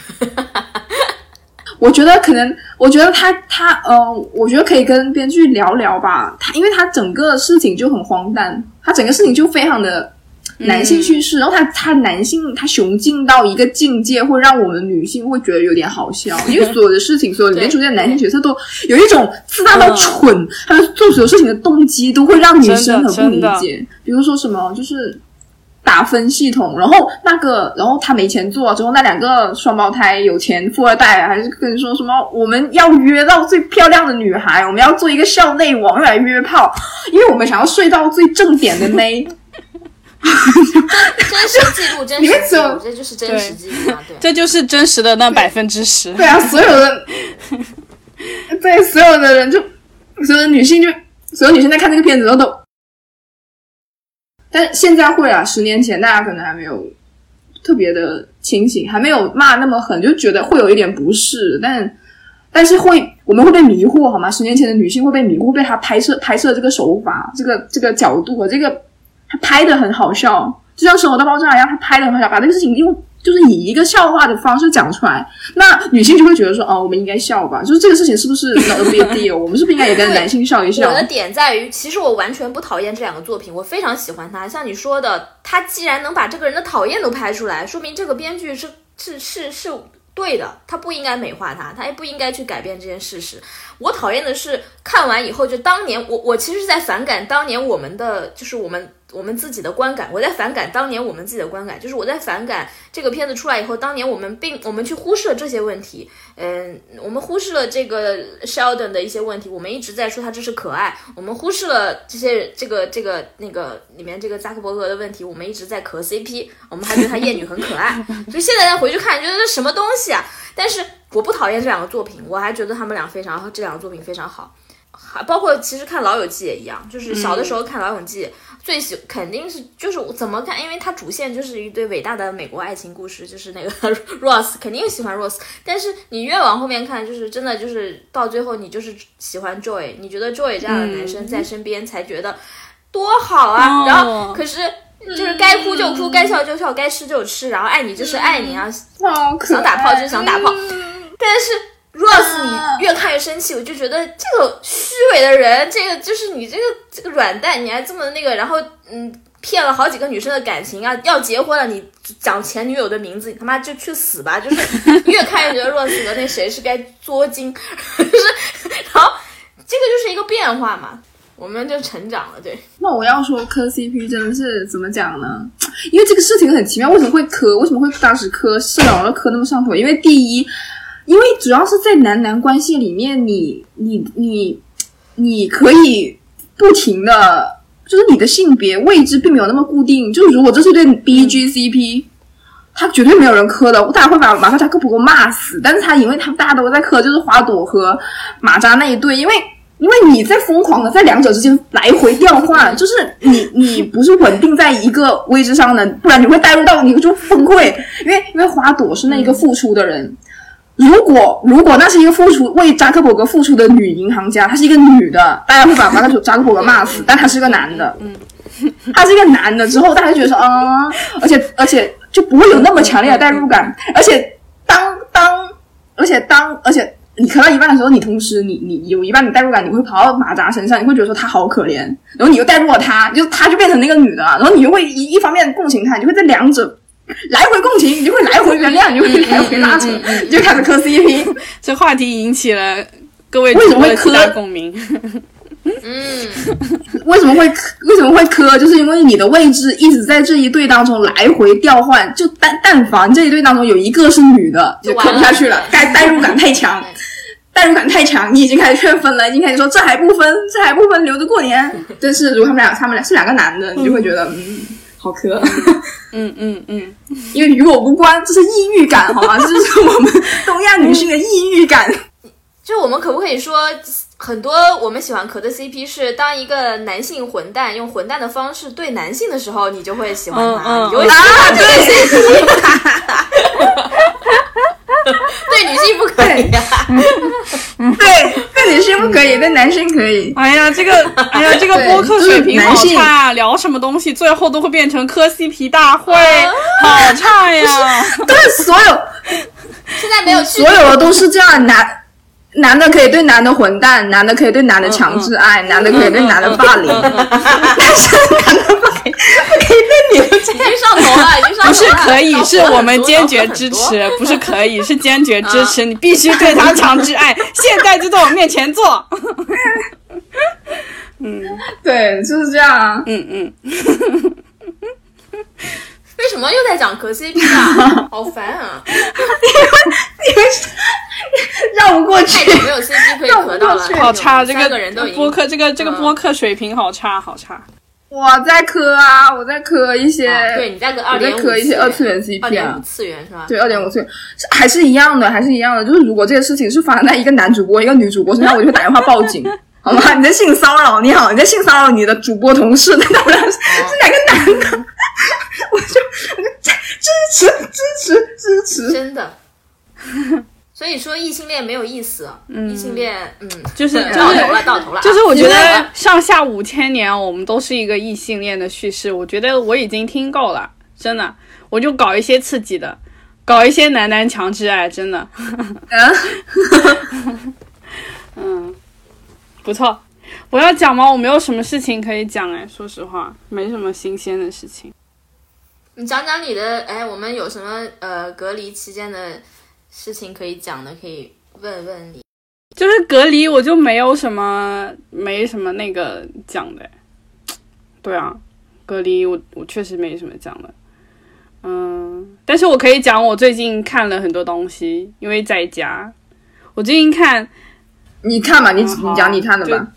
我觉得可能，我觉得他他呃，我觉得可以跟编剧聊聊吧。他因为他整个事情就很荒诞，他整个事情就非常的。男性叙事，然后他他男性他雄竞到一个境界，会让我们女性会觉得有点好笑，因为所有的事情，所有里面出现的男性角色都有一种自大到蠢，他们做所有事情的动机都会让女生很不理解。比如说什么，就是打分系统，然后那个，然后他没钱做之后，那两个双胞胎有钱富二代还是跟你说什么，我们要约到最漂亮的女孩，我们要做一个校内网用来约炮，因为我们想要睡到最正点的妹。真实记录，真实记录，这就是真实记录啊！对，这就是真实的那百分之十。对啊，所有的，对所有的人就，所有的女性就，所有女性在看这个片子都都，但现在会啊，十年前大家可能还没有特别的清醒，还没有骂那么狠，就觉得会有一点不适，但但是会，我们会被迷惑好吗？十年前的女性会被迷惑，被他拍摄拍摄这个手法，这个这个角度和这个。他拍的很好笑，就像《生活大爆炸》一样，他拍的很好笑，把那个事情用就是以一个笑话的方式讲出来，那女性就会觉得说，哦，我们应该笑吧？就是这个事情是不是 npd 我们是不是应该也跟男性笑一笑？我的点在于，其实我完全不讨厌这两个作品，我非常喜欢他。像你说的，他既然能把这个人的讨厌都拍出来，说明这个编剧是是是是对的，他不应该美化他，他也不应该去改变这件事实。我讨厌的是看完以后，就当年我我其实是在反感当年我们的就是我们。我们自己的观感，我在反感当年我们自己的观感，就是我在反感这个片子出来以后，当年我们并我们去忽视了这些问题，嗯，我们忽视了这个 Sheldon 的一些问题，我们一直在说他这是可爱，我们忽视了这些这个这个那个里面这个扎克伯格的问题，我们一直在磕 CP，我们还觉得他厌女很可爱，所以现在再回去看，觉得这什么东西啊？但是我不讨厌这两个作品，我还觉得他们俩非常，这两个作品非常好，还包括其实看老友记也一样，就是小的时候看老友记。最喜肯定是就是怎么看，因为它主线就是一对伟大的美国爱情故事，就是那个 Rose 肯定喜欢 Rose，但是你越往后面看，就是真的就是到最后你就是喜欢 Joy，你觉得 Joy 这样的男生在身边才觉得多好啊，然后可是就是该哭就哭，该笑就笑，该吃就吃，然后爱你就是爱你啊，想打炮就想打炮，但是。Rose，你越看越生气，我就觉得这个虚伪的人，这个就是你这个这个软蛋，你还这么那个，然后嗯，骗了好几个女生的感情啊，要结婚了，你讲前女友的名字，你他妈就去死吧！就是越看越觉得 Rose 和那谁是该作精，就是，然后这个就是一个变化嘛，我们就成长了，对。那我要说磕 CP 真的是怎么讲呢？因为这个事情很奇妙，为什么会磕？为什么会当时磕社长要磕那么上头？因为第一。因为主要是在男男关系里面，你你你你可以不停的，就是你的性别位置并没有那么固定。就是如果这是对 B G C P，他绝对没有人磕的，大家会把马克扎克伯格骂死。但是他因为他大家都在磕，就是花朵和马扎那一对，因为因为你在疯狂的在两者之间来回调换，就是你你不是稳定在一个位置上的，不然你会带入到你就崩溃。因为因为花朵是那个付出的人。如果如果那是一个付出为扎克伯格付出的女银行家，她是一个女的，大家会把扎克扎克伯格骂死。但他是个男的，嗯，他是一个男的之后，大家就觉得说啊，而且而且就不会有那么强烈的代入感。而且当当，而且当而且你磕到一半的时候，你同时你你有一半的代入感，你会跑到马扎身上，你会觉得说他好可怜，然后你又代入了他，就他就变成那个女的了，然后你就会一一方面共情他，你就会在两者。来回共情，你就会来回原谅，你就会来回拉扯，你就开始磕 CP。这话题引起了各位为什么会磕共鸣？嗯，为什么会为什么会磕？就是因为你的位置一直在这一对当中来回调换，就但但凡这一对当中有一个是女的，就磕不下去了。代代入感太强，代入感太强，你已经开始劝分了，已经开始说这还不分，这还不分，留着过年。但是如果他们俩他们俩是两个男的，你就会觉得嗯。好磕，嗯嗯嗯，因为与我无关，这是抑郁感，好吗？这是我们东亚女性的抑郁感。就我们可不可以说，很多我们喜欢磕的 CP 是当一个男性混蛋用混蛋的方式对男性的时候，你就会喜欢他，你就会喜欢这个 CP。对女性不可以 呀，对对女性不可以，对男性可以。哎呀，这个哎呀，这个播客水平好差，聊什么东西最后都会变成磕 CP 大会，好差呀！对，所有现在没有所有的都是这样，男男的可以对男的混蛋，男的可以对男的强制爱，男的可以对男的霸凌，男生男的不可以不可以对已经上头了，已经上头了。不是可以，是我们坚决支持，不是可以，是坚决支持。你必须对他强制爱，现在就在我面前做。嗯对，就是这样啊。嗯嗯，为什么又在讲磕 CP 啊？好烦啊！你们绕不过去没有 CP 可以磕到了，好差，这个播客，这个这个嗯播客水平好差，好差。我在磕啊，我在磕一些，啊对你在个我在二点五磕一些二次元 CP 啊二点五。次元是吧？对，二点五次元是还是一样的，还是一样的。就是如果这个事情是发生在一个男主播、一个女主播身上，我就会打电话报警，好吗？你在性骚扰，你好，你在性骚扰你的主播同事，那当然是是哪个男的，我就我就支持支持支持。真的。所以说异性恋没有意思，嗯异性恋，嗯，就是就是到头了，到头了啊，就是我觉得上下五千年，我们都是一个异性恋的叙事。我觉得我已经听够了，真的，我就搞一些刺激的，搞一些男男强制爱，真的，嗯，嗯，不错。我要讲吗？我没有什么事情可以讲哎，说实话，没什么新鲜的事情。你讲讲你的，哎，我们有什么呃隔离期间的事情可以讲的，可以问问你。就是隔离，我就没有什么没什么那个讲的。对啊，隔离我我确实没什么讲的。嗯，但是我可以讲我最近看了很多东西，因为在家。我最近看，你看吧，你好你讲你看的就吧。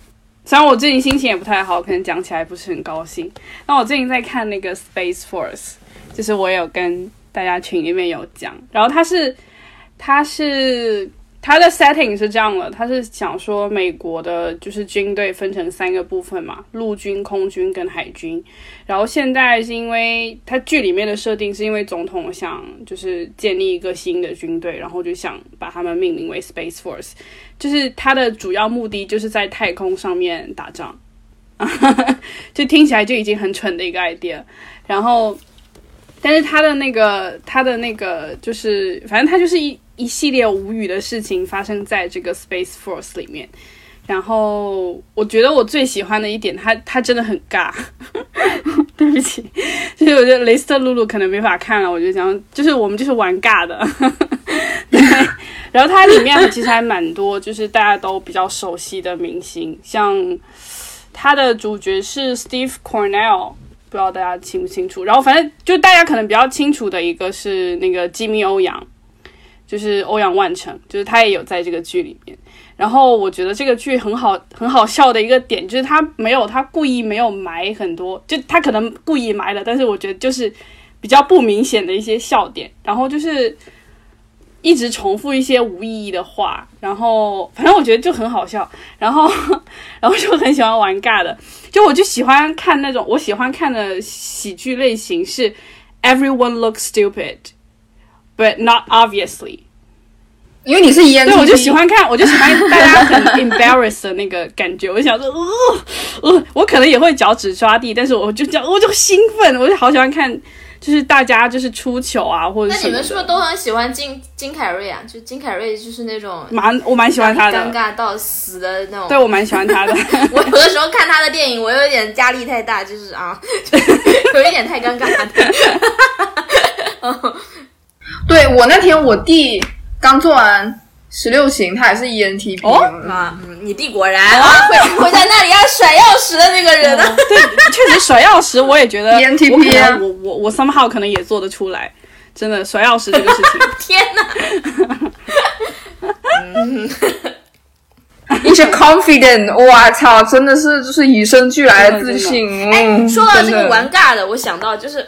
虽然我最近心情也不太好，可能讲起来不是很高兴。那我最近在看那个 Space Force，就是我有跟大家群里面有讲，然后它是它是它的 setting 是这样的，它是想说美国的就是军队分成三个部分嘛，陆军、空军跟海军。然后现在是因为它剧里面的设定是因为总统想就是建立一个新的军队，然后就想把他们命名为 Space Force。就是它的主要目的就是在太空上面打仗，就听起来就已经很蠢的一个 idea。然后，但是他的那个他的那个就是，反正他就是一一系列无语的事情发生在这个 Space Force 里面。然后我觉得我最喜欢的一点，他他真的很尬。对不起，就是我觉得雷斯特露露可能没法看了，我就讲，就是我们就是玩尬的。对，然后它里面其实还蛮多，就是大家都比较熟悉的明星，像它的主角是 Steve Cornell，不知道大家清不清楚。然后反正就大家可能比较清楚的一个是那个吉米欧阳，就是欧阳万成，就是他也有在这个剧里面。然后我觉得这个剧很好，很好笑的一个点就是他没有，他故意没有埋很多，就他可能故意埋了，但是我觉得就是比较不明显的一些笑点，然后就是一直重复一些无意义的话，然后反正我觉得就很好笑，然后 然后就很喜欢玩尬的，就我就喜欢看那种我喜欢看的喜剧类型是 everyone looks stupid but not obviously。因为你是 ENTP，对，我就喜欢看，我就喜欢大家很 embarrassed 的那个感觉。我就想说，呃，呃，我可能也会脚趾抓地，但是我就这样，我就兴奋，我就好喜欢看，就是大家就是出糗啊，或者那你。们是不是都很喜欢金金凯瑞啊？就金凯瑞就是那种蛮，我蛮喜欢他的尴，尬到死的那种。对我蛮喜欢他的。我有的时候看他的电影，我有一点压力太大，就是啊，有一点太尴尬了。对我那天我弟刚做完十六型，他也是 ENTP 哦啊，嗯，你弟果然啊，会会在那里要甩钥匙的那个人呢。对，确实甩钥匙，我也觉得 ENTP 我可啊能我我我 somehow 可能也做得出来，真的甩钥匙这个事情。天哪！一些 confident，我操，真的是就是与生俱来的自信。嗯，说到这个玩尬的，我想到就是，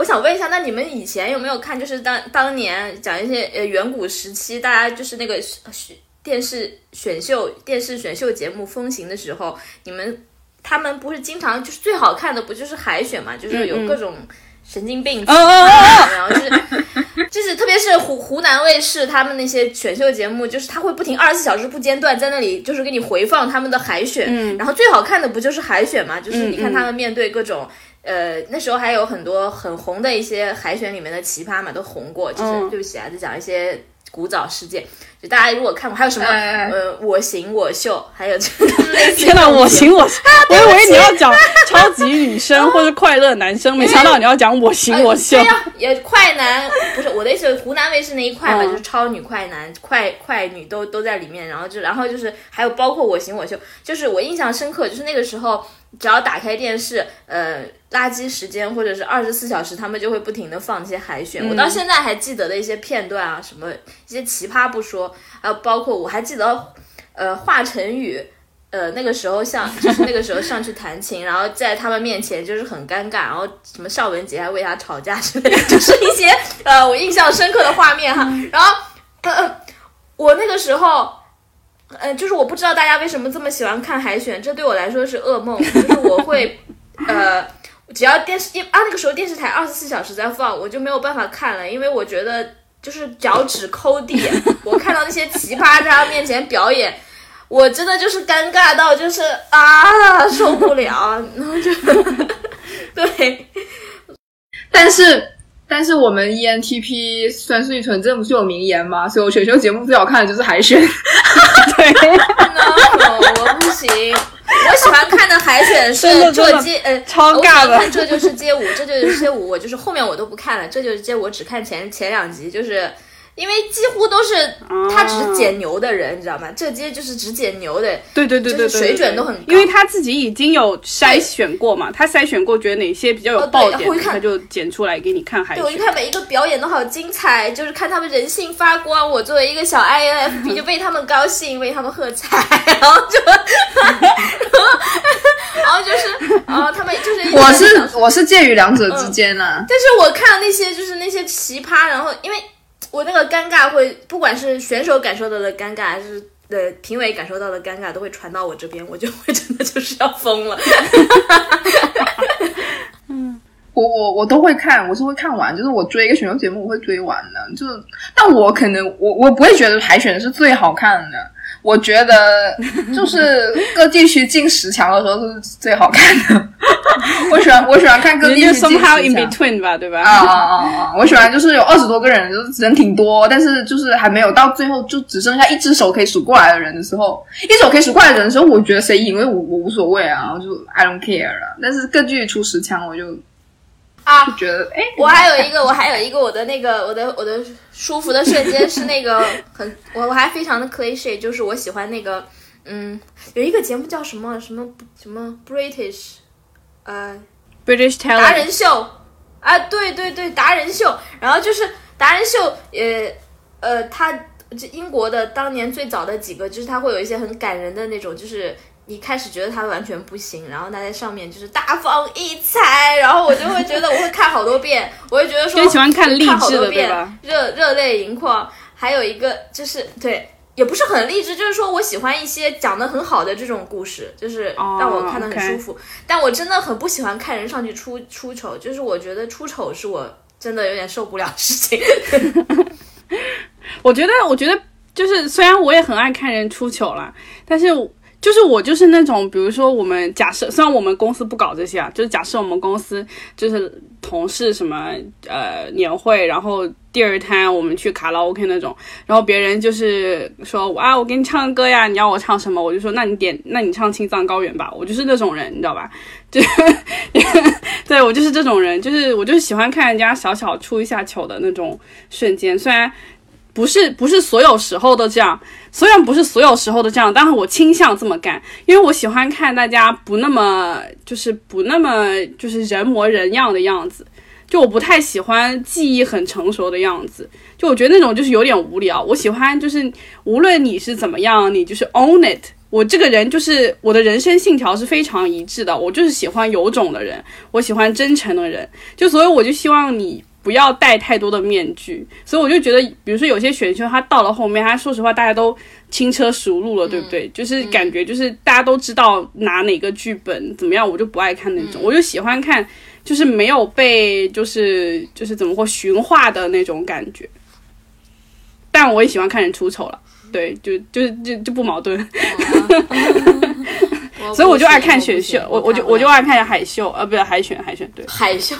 我想问一下，那你们以前有没有看？就是当当年讲一些呃远古时期，大家就是那个选电视选秀、电视选秀节目风行的时候，你们他们不是经常就是最好看的不就是海选嘛？就是有各种神经病，然后就是就是特别是湖湖南卫视他们那些选秀节目，就是他会不停二十四小时不间断在那里，就是给你回放他们的海选。嗯然后最好看的不就是海选嘛？就是嗯你看他们面对各种。呃，那时候还有很多很红的一些海选里面的奇葩嘛，都红过。就是、嗯对不起啊，就讲一些古早事件。就大家如果看过，还有什么哎呃我行我秀，还有 天哪，我行我 秀，我以为你要讲 超级女生或者快乐男生，没想到你要讲我行我秀对。呀、也快男不是我的意思，湖南卫视那一块嘛，嗯就是超女、快男、快快女都都在里面，然后就然后就是还有包括我行我秀，就是我印象深刻，就是那个时候只要打开电视，呃，垃圾时间或者是二十四小时，他们就会不停的放一些海选，我到现在还记得的一些片段啊，什么一些奇葩不说，还有包括我还记得，呃，华晨宇。呃，那个时候像就是那个时候上去弹琴，然后在他们面前就是很尴尬，然后什么邵文杰还为他吵架之类的，就是一些呃我印象深刻的画面哈。然后呃呃，我那个时候。呃，就是我不知道大家为什么这么喜欢看海选，这对我来说是噩梦。就是我会，呃，只要电视一啊那个时候电视台二十四小时在放，我就没有办法看了，因为我觉得就是脚趾抠地。我看到那些奇葩在他面前表演，我真的就是尴尬到就是啊受不了，然后就 对，但是但是我们 E ENTP 酸酸纯正不是有名言吗？所以我选秀节目最好看的就是海选。对，no，我不行。我喜欢看的海选是这街呃，超尬的。看这就是街舞，这就是街舞，我就是后面我都不看了，这就是街舞，我只看前前两集，就是因为几乎都是他只是剪牛的人，你知道吗？这街就是只剪牛的，对对对对对，就是水准都很高因为他自己已经有筛选过嘛，他筛选过，觉得哪些比较有爆点他就剪出来给你看海对，我一。看每一个表演都好精彩，就是看他们人性发光。我作为一个小 INFP，就为他们高兴，为他们喝彩，然后就，然后就是，然后他们就是我是我是介于两者之间啊。但是我看到那些就是那些奇葩，然后因为我那个尴尬会，不管是选手感受到的尴尬，还是呃评委感受到的尴尬，都会传到我这边，我就会真的就是要疯了。嗯 我我我都会看，我是会看完，就是我追一个选秀节目，我会追完的。就是，但我可能我我不会觉得海选是最好看的，我觉得就是各地区进十强的时候是最好看的。我喜欢我喜欢看各地就区进十 somehow in。between 吧，对吧？啊啊啊啊！我喜欢就是有二十多个人，就是人挺多，但是就是还没有到最后就只剩下一只手可以数过来的人的时候，一只手可以数过来的人的时候，我觉得谁赢，我我无所谓啊，我就 I don't care 了。但是各剧出十强，我就啊就觉得哎，我还有一个，我还有一个我的那个我的我的舒服的瞬间是那个 很我我还非常的 cliche，就是我喜欢那个嗯有一个节目叫什么什么什么 British 呃 British 达 talent，人秀啊，对对对，达人秀。然后就是达人秀，呃呃，他这英国的当年最早的几个，就是他会有一些很感人的那种，就是。你开始觉得他完全不行，然后他在上面就是大放异彩，然后我就会觉得我会看好多遍，我会觉得说就喜欢看励志的，对好多遍吧？，热热泪盈眶。还有一个就是对，也不是很励志，就是说我喜欢一些讲的很好的这种故事，就是哦让我看得很舒服。但我真的很不喜欢看人上去出出丑，就是我觉得出丑是我真的有点受不了的事情。我觉得，我觉得就是虽然我也很爱看人出糗啦，但是就是我就是那种，比如说我们假设，虽然我们公司不搞这些啊，就是假设我们公司就是同事什么呃年会，然后第二摊我们去卡拉 OK 那种，然后别人就是说啊，我给你唱歌呀，你要我唱什么，我就说那你点，那你唱青藏高原吧，我就是那种人，你知道吧？就 对我就是这种人，就是我就是喜欢看人家小小出一下糗的那种瞬间，虽然。不是不是所有时候都这样，虽然不是所有时候都这样，但是我倾向这么干，因为我喜欢看大家不那么就是不那么就是人模人样的样子，就我不太喜欢记忆很成熟的样子，就我觉得那种就是有点无聊。我喜欢就是无论你是怎么样，你就是 own it。我这个人就是我的人生信条是非常一致的，我就是喜欢有种的人，我喜欢真诚的人，就所以我就希望你不要戴太多的面具，所以我就觉得，比如说有些选秀，他到了后面，他说实话大家都轻车熟路了，对不对？就是感觉就是大家都知道拿哪个剧本怎么样，我就不爱看那种，我就喜欢看就是没有被就是就是怎么说驯化的那种感觉，但我也喜欢看人出丑了。对，就就就就不矛盾，所以我就爱看选秀，我我就我就爱看海秀，呃，不是海选，海选对。海秀。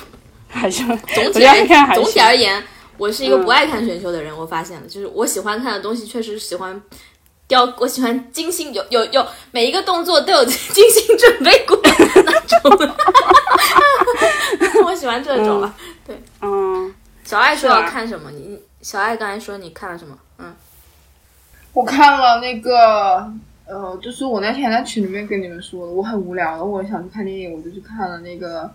海选，总体而总体。而言，我是一个不爱看选秀的人，我发现了，就是我喜欢看的东西，确实喜欢雕，我喜欢精心有有有每一个动作都有 精心准备过的那种，我喜欢这种啊。对，嗯，小爱说要看什么？你你小爱刚才说你看了什么？嗯，我看了那个，呃，就是我那天在群里面跟你们说的，我很无聊，我想去看电影，我就去看了那个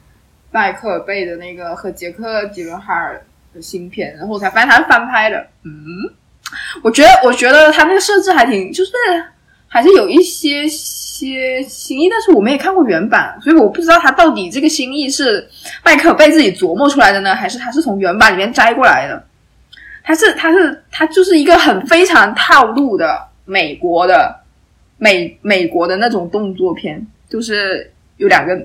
迈克尔贝的那个和杰克吉伦哈尔的新片，然后我才发现他是翻拍的。嗯，我觉得，我觉得他那个设置还挺，就是还是有一些些新意，但是我们也看过原版，所以我不知道他到底这个新意是迈克尔贝自己琢磨出来的呢，还是他是从原版里面摘过来的。它是它是它就是一个很非常套路的美国的美美国的那种动作片，就是有两个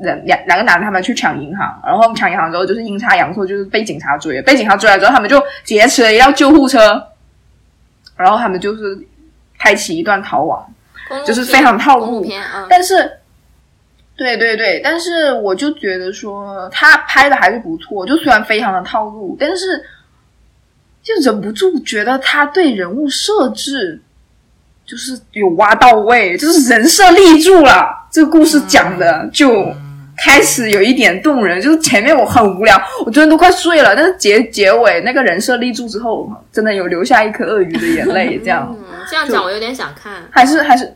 人两两个男的他们去抢银行，然后抢银行之后就是阴差阳错就是被警察追，被警察追来之后他们就劫持了一辆救护车，然后他们就是开启一段逃亡，就是非常套路。但是，对对对，但是我就觉得说他拍的还是不错，就虽然非常的套路，但是就忍不住觉得他对人物设置就是有挖到位，就是人设立住了，这个故事讲的就开始有一点动人。就是前面我很无聊，我真的都快睡了，但是结结尾那个人设立住之后，真的有留下一颗鳄鱼的眼泪，这样。嗯，这样讲我有点想看。还是还是，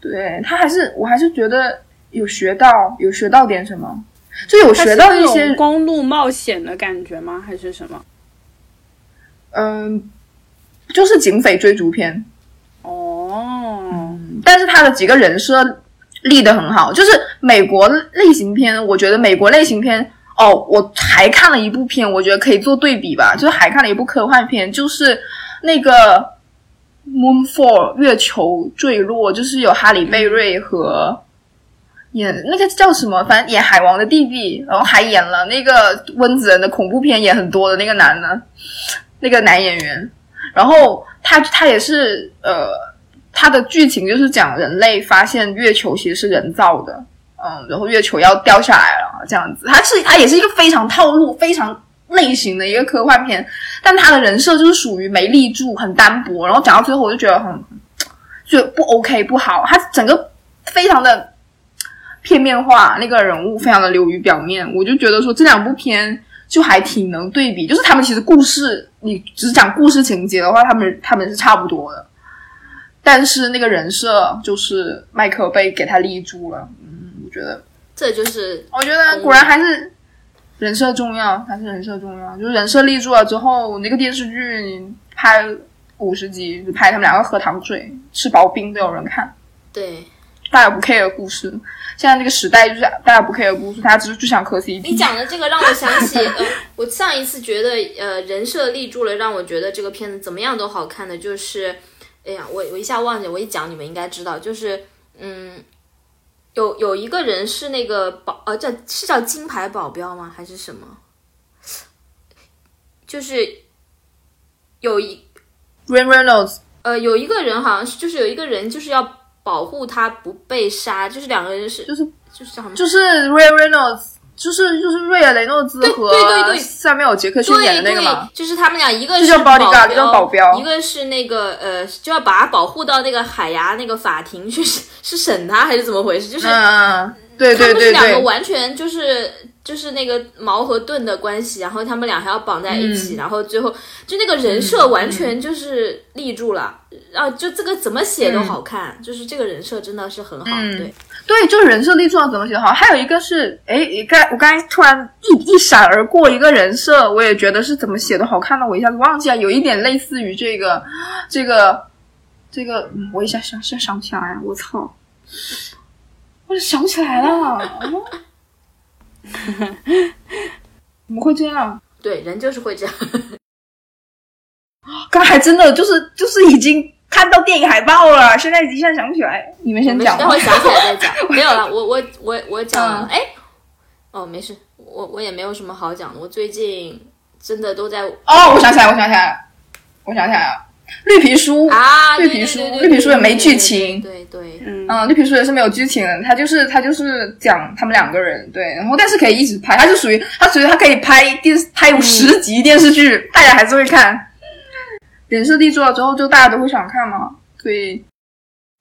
对他还是我还是觉得有学到有学到点什么，就有学到一些公路冒险的感觉吗？还是什么？嗯，就是警匪追逐片，哦，但是他的几个人设立得很好，就是美国类型片，我觉得美国类型片。哦，我还看了一部片，我觉得可以做对比吧，就是还看了一部科幻片，就是那个《Moonfall》月球坠落，就是有哈里贝瑞和演那个叫什么，反正演海王的弟弟，然后还演了那个温子仁的恐怖片演很多的那个男的，那个男演员，然后他他也是呃，他的剧情就是讲人类发现月球其实是人造的，嗯，然后月球要掉下来了这样子，它是它也是一个非常套路、非常类型的一个科幻片，但他的人设就是属于没立住、很单薄，然后讲到最后我就觉得很就不 OK 不好，他整个非常的片面化，那个人物非常的流于表面，我就觉得说这两部片就还挺能对比，就是他们其实故事你只讲故事情节的话，他们他们是差不多的，但是那个人设就是麦克被给他立住了，嗯，我觉得这就是我觉得果然还是人设重要，还是人设重要。就是人设立住了之后，那个电视剧你拍五十集，就拍他们两个喝糖水、吃薄冰都有人看，对大家不 care 故事。现在这个时代就是大家不 care 故事，大家只是就想磕 CP。你讲的这个让我想起，呃，我上一次觉得呃人设立住了，让我觉得这个片子怎么样都好看的，就是，哎呀，我我一下忘记，我一讲你们应该知道，就是嗯，有有一个人是那个保呃叫是叫金牌保镖吗？还是什么？就是有一 Ryan Reynolds 呃有一个人好像是就是有一个人就是要保护他不被杀，就是两个人是就是就是叫什么？就是 Ryan Reynolds，就是就是瑞尔雷诺兹和对对对塞缪尔杰克逊对演的那个嘛对，。就是他们俩，一个是叫保 bodyguard，一个保镖一个是那个呃，就要把他保护到那个海牙那个法庭去，是是审他还是怎么回事？就是嗯嗯，嗯对他们是对对对，两个完全就是就是那个矛和盾的关系，然后他们俩还要绑在一起，嗯然后最后就那个人设完全就是立住了，然后就这个怎么写都好看，就是这个人设真的是很好，嗯对，对，就是人设立出来怎么写好。还有一个是，哎，刚我刚才突然一一闪而过一个人设，我也觉得是怎么写的好看的，我一下子忘记了，有一点类似于这个这个这个，嗯我一下想想想不起来啊，我操！我就想不起来了，怎么会这样？对，人就是会这样。刚才真的就是 就是已经看到电影海报了，现在一下想不起来。你们先讲吧待会。想起来再讲。没有了，我我我我讲了嗯，哎、哦，没事，我我也没有什么好讲的。我最近真的都在，哦，我想起来，我想起来了，我想起来了，绿皮书啊，绿皮书，绿皮书也没剧情，对对，嗯嗯，绿皮书也是没有剧情的，它就是它就是讲他们两个人对，然后但是可以一直拍，它就属于它属于它可以拍电视，拍有十集电视剧，大家还是会看。人设立住了之后，就大家都会想看嘛，所以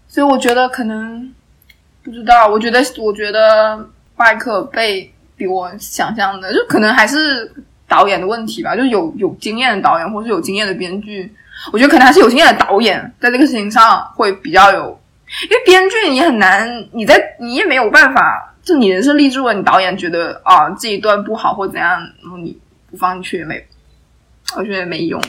所以我觉得可能不知道，我觉得我觉得麦克被比我想象的，就可能还是导演的问题吧，就有有经验的导演或是有经验的编剧，我觉得可能还是有经验的导演在这个事情上会比较有。因为编剧你很难，你在你也没有办法，就你人设立住了，你导演觉得啊这一段不好或怎样，然后你不放进去也没，我觉得没用。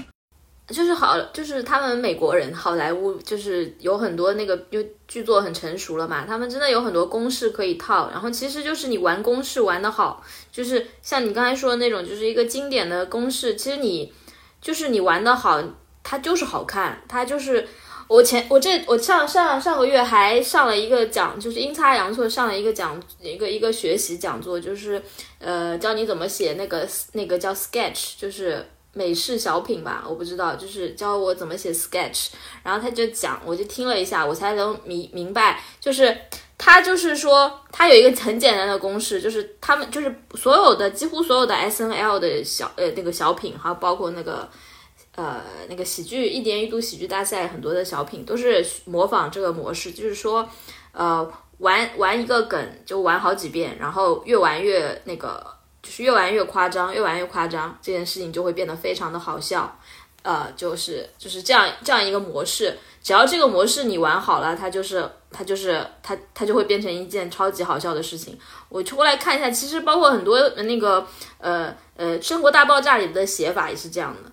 就是好，就是他们美国人好莱坞就是有很多那个就剧作很成熟了嘛，他们真的有很多公式可以套，然后其实就是你玩公式玩的好，就是像你刚才说的那种，就是一个经典的公式，其实你就是你玩的好，它就是好看，它就是。我前我这我上上上个月还上了一个讲，就是阴差阳错上了一个讲一个一个学习讲座，就是呃教你怎么写那个那个叫 sketch，就是美式小品吧，我不知道，就是教我怎么写 sketch，然后他就讲，我就听了一下，我才能明明白，就是他就是说他有一个很简单的公式，就是他们就是所有的几乎所有的 S N L 的小呃那个小品，还有包括那个。呃，那个喜剧一年一度喜剧大赛很多的小品都是模仿这个模式，就是说，呃，玩玩一个梗就玩好几遍，然后越玩越那个，就是越玩越夸张，越玩越夸张，这件事情就会变得非常的好笑。呃，就是就是这样这样一个模式，只要这个模式你玩好了，它就是它就是它它就会变成一件超级好笑的事情。我出来看一下，其实包括很多那个呃呃《生活大爆炸》里的写法也是这样的。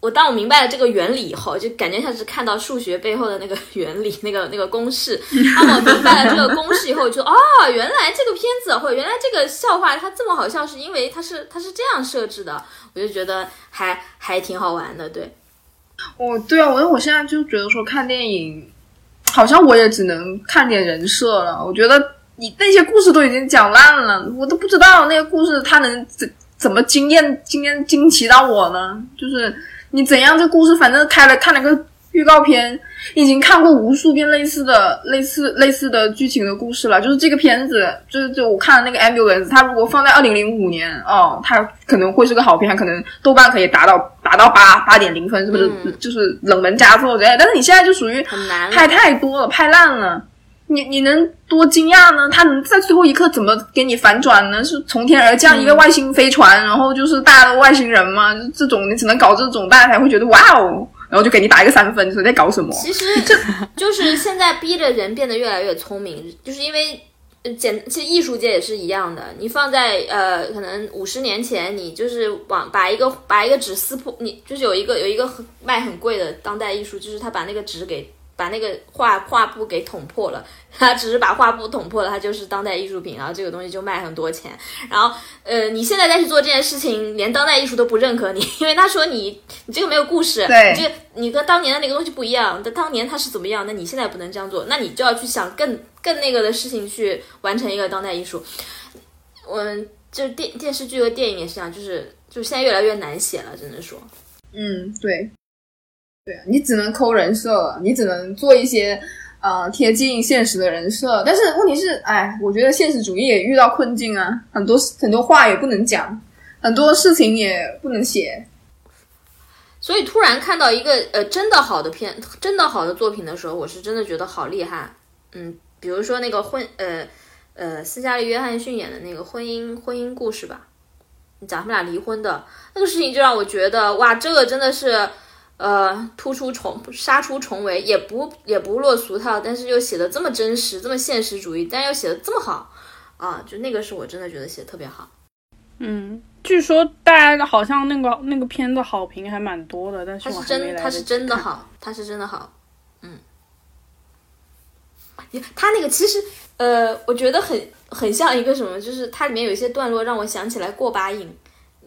我当我明白了这个原理以后，就感觉像是看到数学背后的那个 原理，那个那个公式。当我明白了这个公式以后，就哦，原来这个片子或者原来这个笑话它这么好笑，是因为它是它是这样设置的。我就觉得还还挺好玩的，对。我对啊，我我现在就觉得说看电影，好像我也只能看点人设了。我觉得你那些故事都已经讲烂了，我都不知道那个故事它能怎怎么惊艳惊艳惊奇到我呢？就是。你怎样？这故事反正开了看了个预告片，已经看过无数遍类似的、类似、类似的剧情的故事了。就是这个片子，就是就我看了那个 ambulance，它如果放在二零零五年，哦，它可能会是个好片，可能豆瓣可以达到达到八八点零分，是不是？就是冷门佳作之类。但是你现在就属于拍太多了，拍烂了。你你能多惊讶呢？他能在最后一刻怎么给你反转呢？是从天而降一个外星飞船，然后就是大家的外星人吗？这种你只能搞这种，大家才会觉得哇哦，然后就给你打一个三分，说在搞什么？其实这 就是现在逼着人变得越来越聪明，就是因为简其实艺术界也是一样的。你放在呃可能五十年前，你就是往把一个把一个纸撕破，你就是有一个有一个很卖很贵的当代艺术，就是他把那个纸给。把那个画画布给捅破了，他只是把画布捅破了，他就是当代艺术品，然后这个东西就卖很多钱。然后，呃，你现在再去做这件事情，连当代艺术都不认可你，因为他说你你这个没有故事，对，这个你跟当年的那个东西不一样。但当年他是怎么样，那你现在不能这样做，那你就要去想更更那个的事情去完成一个当代艺术。嗯，就电电视剧和电影也是这样，就是就现在越来越难写了，只能说。嗯，对。对啊你只能抠人设，你只能做一些呃贴近现实的人设。但是问题是，哎，我觉得现实主义也遇到困境啊，很多很多话也不能讲，很多事情也不能写。所以突然看到一个呃真的好的片，真的好的作品的时候，我是真的觉得好厉害。嗯，比如说那个婚呃呃斯嘉丽约翰逊演的那个婚姻婚姻故事吧，讲他们俩离婚的那个事情，就让我觉得哇，这个真的是。呃，突出重杀出重围，也不也不落俗套，但是又写的这么真实，这么现实主义，但又写的这么好啊！就那个是我真的觉得写的特别好。嗯，据说大家好像那个那个片子好评还蛮多的，但是它是真，它是真的好，它是真的好。嗯，他那个其实呃，我觉得很很像一个什么，就是它里面有一些段落让我想起来过把瘾。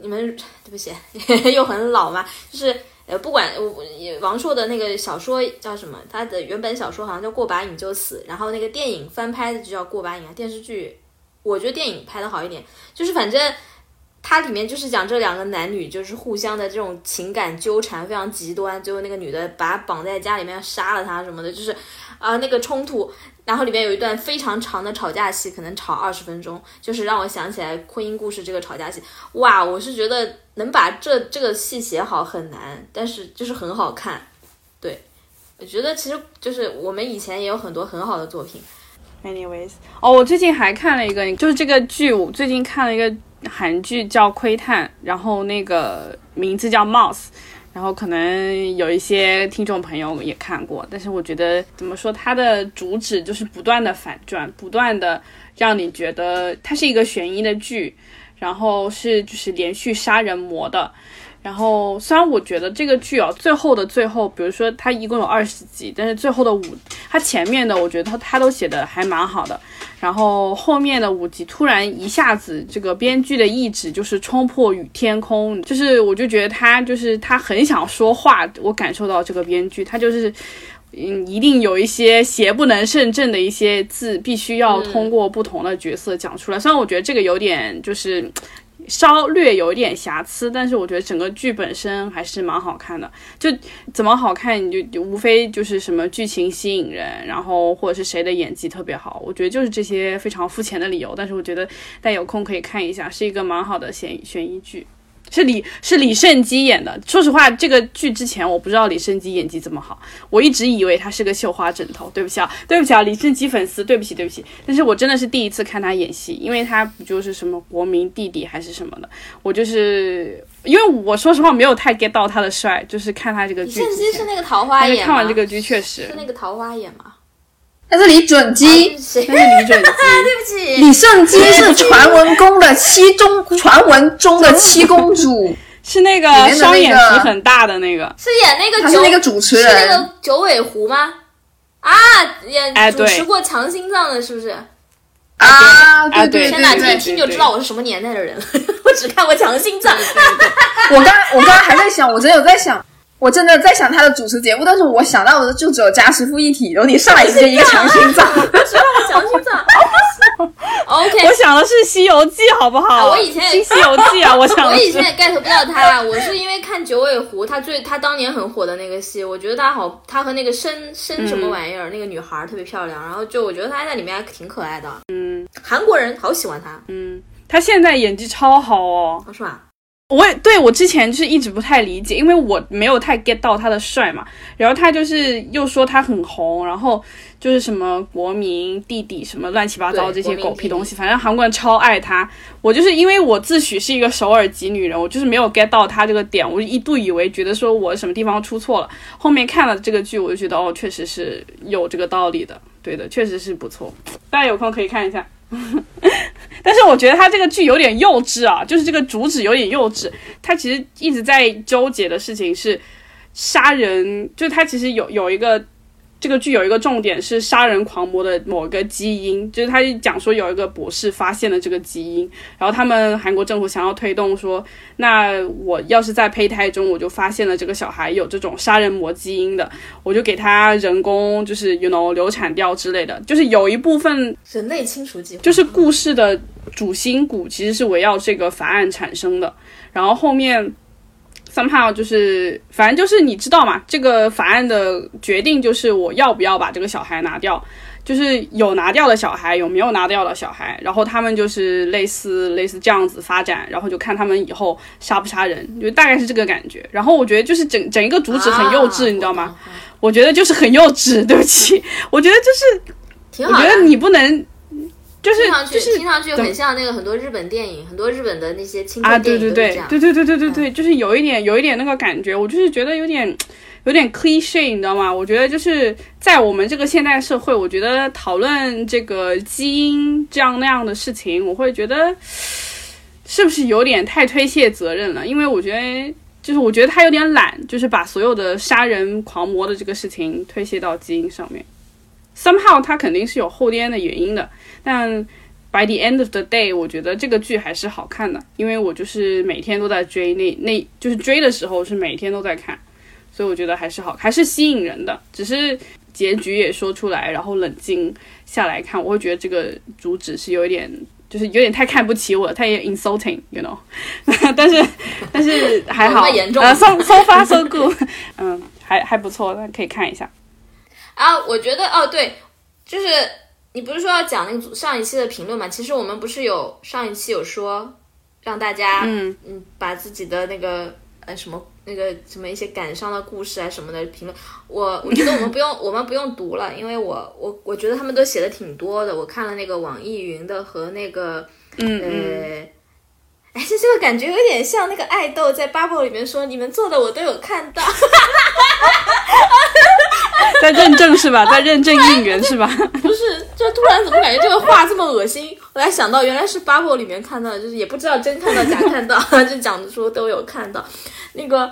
你们对不起，又很老嘛，就是。呃，不管王朔的那个小说叫什么，他的原本小说好像叫《过把瘾就死》，然后那个电影翻拍的就叫《过把瘾》啊。电视剧，我觉得电影拍的好一点，就是反正它里面就是讲这两个男女就是互相的这种情感纠缠非常极端，最后那个女的把绑在家里面杀了他什么的，就是啊、那个冲突。然后里面有一段非常长的吵架戏，可能吵二十分钟，就是让我想起来婚姻故事这个吵架戏。哇，我是觉得能把这这个戏写好很难，但是就是很好看。对，我觉得其实就是我们以前也有很多很好的作品。Anyways，哦，我最近还看了一个，就是这个剧，我最近看了一个韩剧叫《窥探》，然后那个名字叫《Mouse》，然后可能有一些听众朋友也看过，但是我觉得怎么说，它的主旨就是不断的反转，不断的让你觉得它是一个悬疑的剧，然后是就是连续杀人魔的。然后，虽然我觉得这个剧哦，最后的最后，比如说它一共有二十集，但是最后的五，它前面的我觉得它它都写的还蛮好的，然后后面的五集突然一下子这个编剧的意志就是冲破与天空，就是我就觉得他就是他很想说话，我感受到这个编剧他就是。嗯，一定有一些邪不能胜正的一些字，必须要通过不同的角色讲出来。虽然我觉得这个有点就是稍略有一点瑕疵，但是我觉得整个剧本身还是蛮好看的。就怎么好看，你就无非就是什么剧情吸引人，然后或者是谁的演技特别好。我觉得就是这些非常肤浅的理由，但是我觉得但有空可以看一下，是一个蛮好的悬悬疑剧。是李是李胜基演的。说实话，这个剧之前我不知道李胜基演技这么好，我一直以为他是个绣花枕头。对不起啊，对不起啊，李胜基粉丝，对不起对不起。但是我真的是第一次看他演戏，因为他不就是什么国民弟弟还是什么的，我就是因为我说实话没有太 get 到他的帅，就是看他这个剧之前。胜基是那个桃花眼吗？看完这个剧确实是，那个桃花眼吗？但是李准基，谁？那是李准基。对不起，李胜基是传闻中的七中，传闻中的七公主，是那个双眼皮很大的那个，是演那个九她是那个主持是那。个九尾狐吗？啊，演主哎对持过强心脏的，是不是？啊，啊对对对天哪，这一听就知道我是什么年代的人了。我只看过强心脏。我刚我刚刚还在想，我真的有在想，我真的在想他的主持节目，但是我想到的就只有家师傅一体，然后你上来直接一个强心脏，知道我强心脏。OK，我想的是《西游记》，好不好？啊我以前也新《西游记》啊，我想的是我以前。也 get 不到他，我是因为看九尾狐，他最他当年很火的那个戏，我觉得他好，他和那个申申什么玩意儿、那个女孩特别漂亮，然后就我觉得他在里面还挺可爱的。嗯，韩国人好喜欢他，嗯，他现在演技超好哦。哦是吧？我也对我之前就是一直不太理解，因为我没有太 get 到他的帅嘛。然后他就是又说他很红，然后就是什么国民弟弟什么乱七八糟这些狗屁东西，反正韩国人超爱他。我就是因为我自诩是一个首尔籍女人，我就是没有 get 到他这个点，我就一度以为觉得说我什么地方出错了。后面看了这个剧，我就觉得哦，确实是有这个道理的，对的，确实是不错。大家有空可以看一下。但是我觉得他这个剧有点幼稚啊，就是这个主旨有点幼稚。他其实一直在纠结的事情是杀人，就他其实有有一个这个剧有一个重点是杀人狂魔的某个基因，就是他讲说有一个博士发现了这个基因，然后他们韩国政府想要推动说，那我要是在胚胎中我就发现了这个小孩有这种杀人魔基因的，我就给他人工就是 you know 流产掉之类的，就是有一部分人类清除计划就是故事的主心骨其实是围绕这个法案产生的，然后后面 somehow 就是反正就是你知道嘛，这个法案的决定就是我要不要把这个小孩拿掉。就是有拿掉的小孩，有没有拿掉的小孩，然后他们就是类似类似这样子发展，然后就看他们以后杀不杀人，就大概是这个感觉。然后我觉得就是整整一个主旨很幼稚，啊你知道吗？？我觉得就是很幼稚，对不起，我觉得就是挺好的。我觉得你不能，就是听上去、就是听上去很像那个很多日本电影，很多日本的那些青啊，春电对对。对对对对对对，就是有一点有一点那个感觉，我就是觉得有点有点 cliche，你知道吗？我觉得就是在我们这个现代社会，我觉得讨论这个基因这样那样的事情，我会觉得是不是有点太推卸责任了？因为我觉得。就是我觉得他有点懒，就是把所有的杀人狂魔的这个事情推卸到基因上面。Somehow 它肯定是有后天的原因的，但 by the end of the day，我觉得这个剧还是好看的，因为我就是每天都在追那那，就是追的时候是每天都在看，所以我觉得还是好，还是吸引人的。只是结局也说出来，然后冷静下来看，我会觉得这个主旨是有一点就是有点太看不起我了，太 insulting，you know 但是但是还好，有那么严重呃，so so far so good，嗯，还还不错，那可以看一下。啊，我觉得哦，对，就是你不是说要讲那个组上一期的评论嘛？其实我们不是有上一期有说让大家嗯嗯把自己的那个呃什么那个什么一些感伤的故事啊什么的评论，我我觉得我们不用我们不用读了，因为我我我觉得他们都写的挺多的，我看了那个网易云的和那个嗯嗯，呃。哎，这这个感觉有点像那个爱豆在 Bubble 里面说，你们做的我都有看到。在认证是吧？在认证应援是吧？不是，就突然怎么感觉这个话这么恶心？后来想到原来是 Bubble 里面看到的，就是也不知道真看到假看到，就讲的说都有看到。那个，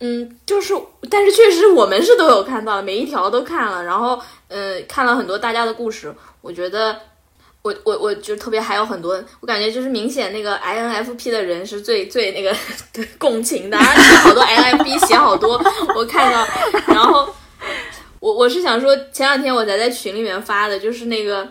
嗯，就是，但是确实我们是都有看到，每一条都看了，然后，呃，看了很多大家的故事，我觉得。我我我就特别还有很多，我感觉就是明显那个 INFP 的人是最最那个共情的，而且好多 INFP 写好多，我看到，然后我我是想说，前两天我才在群里面发的，就是那个，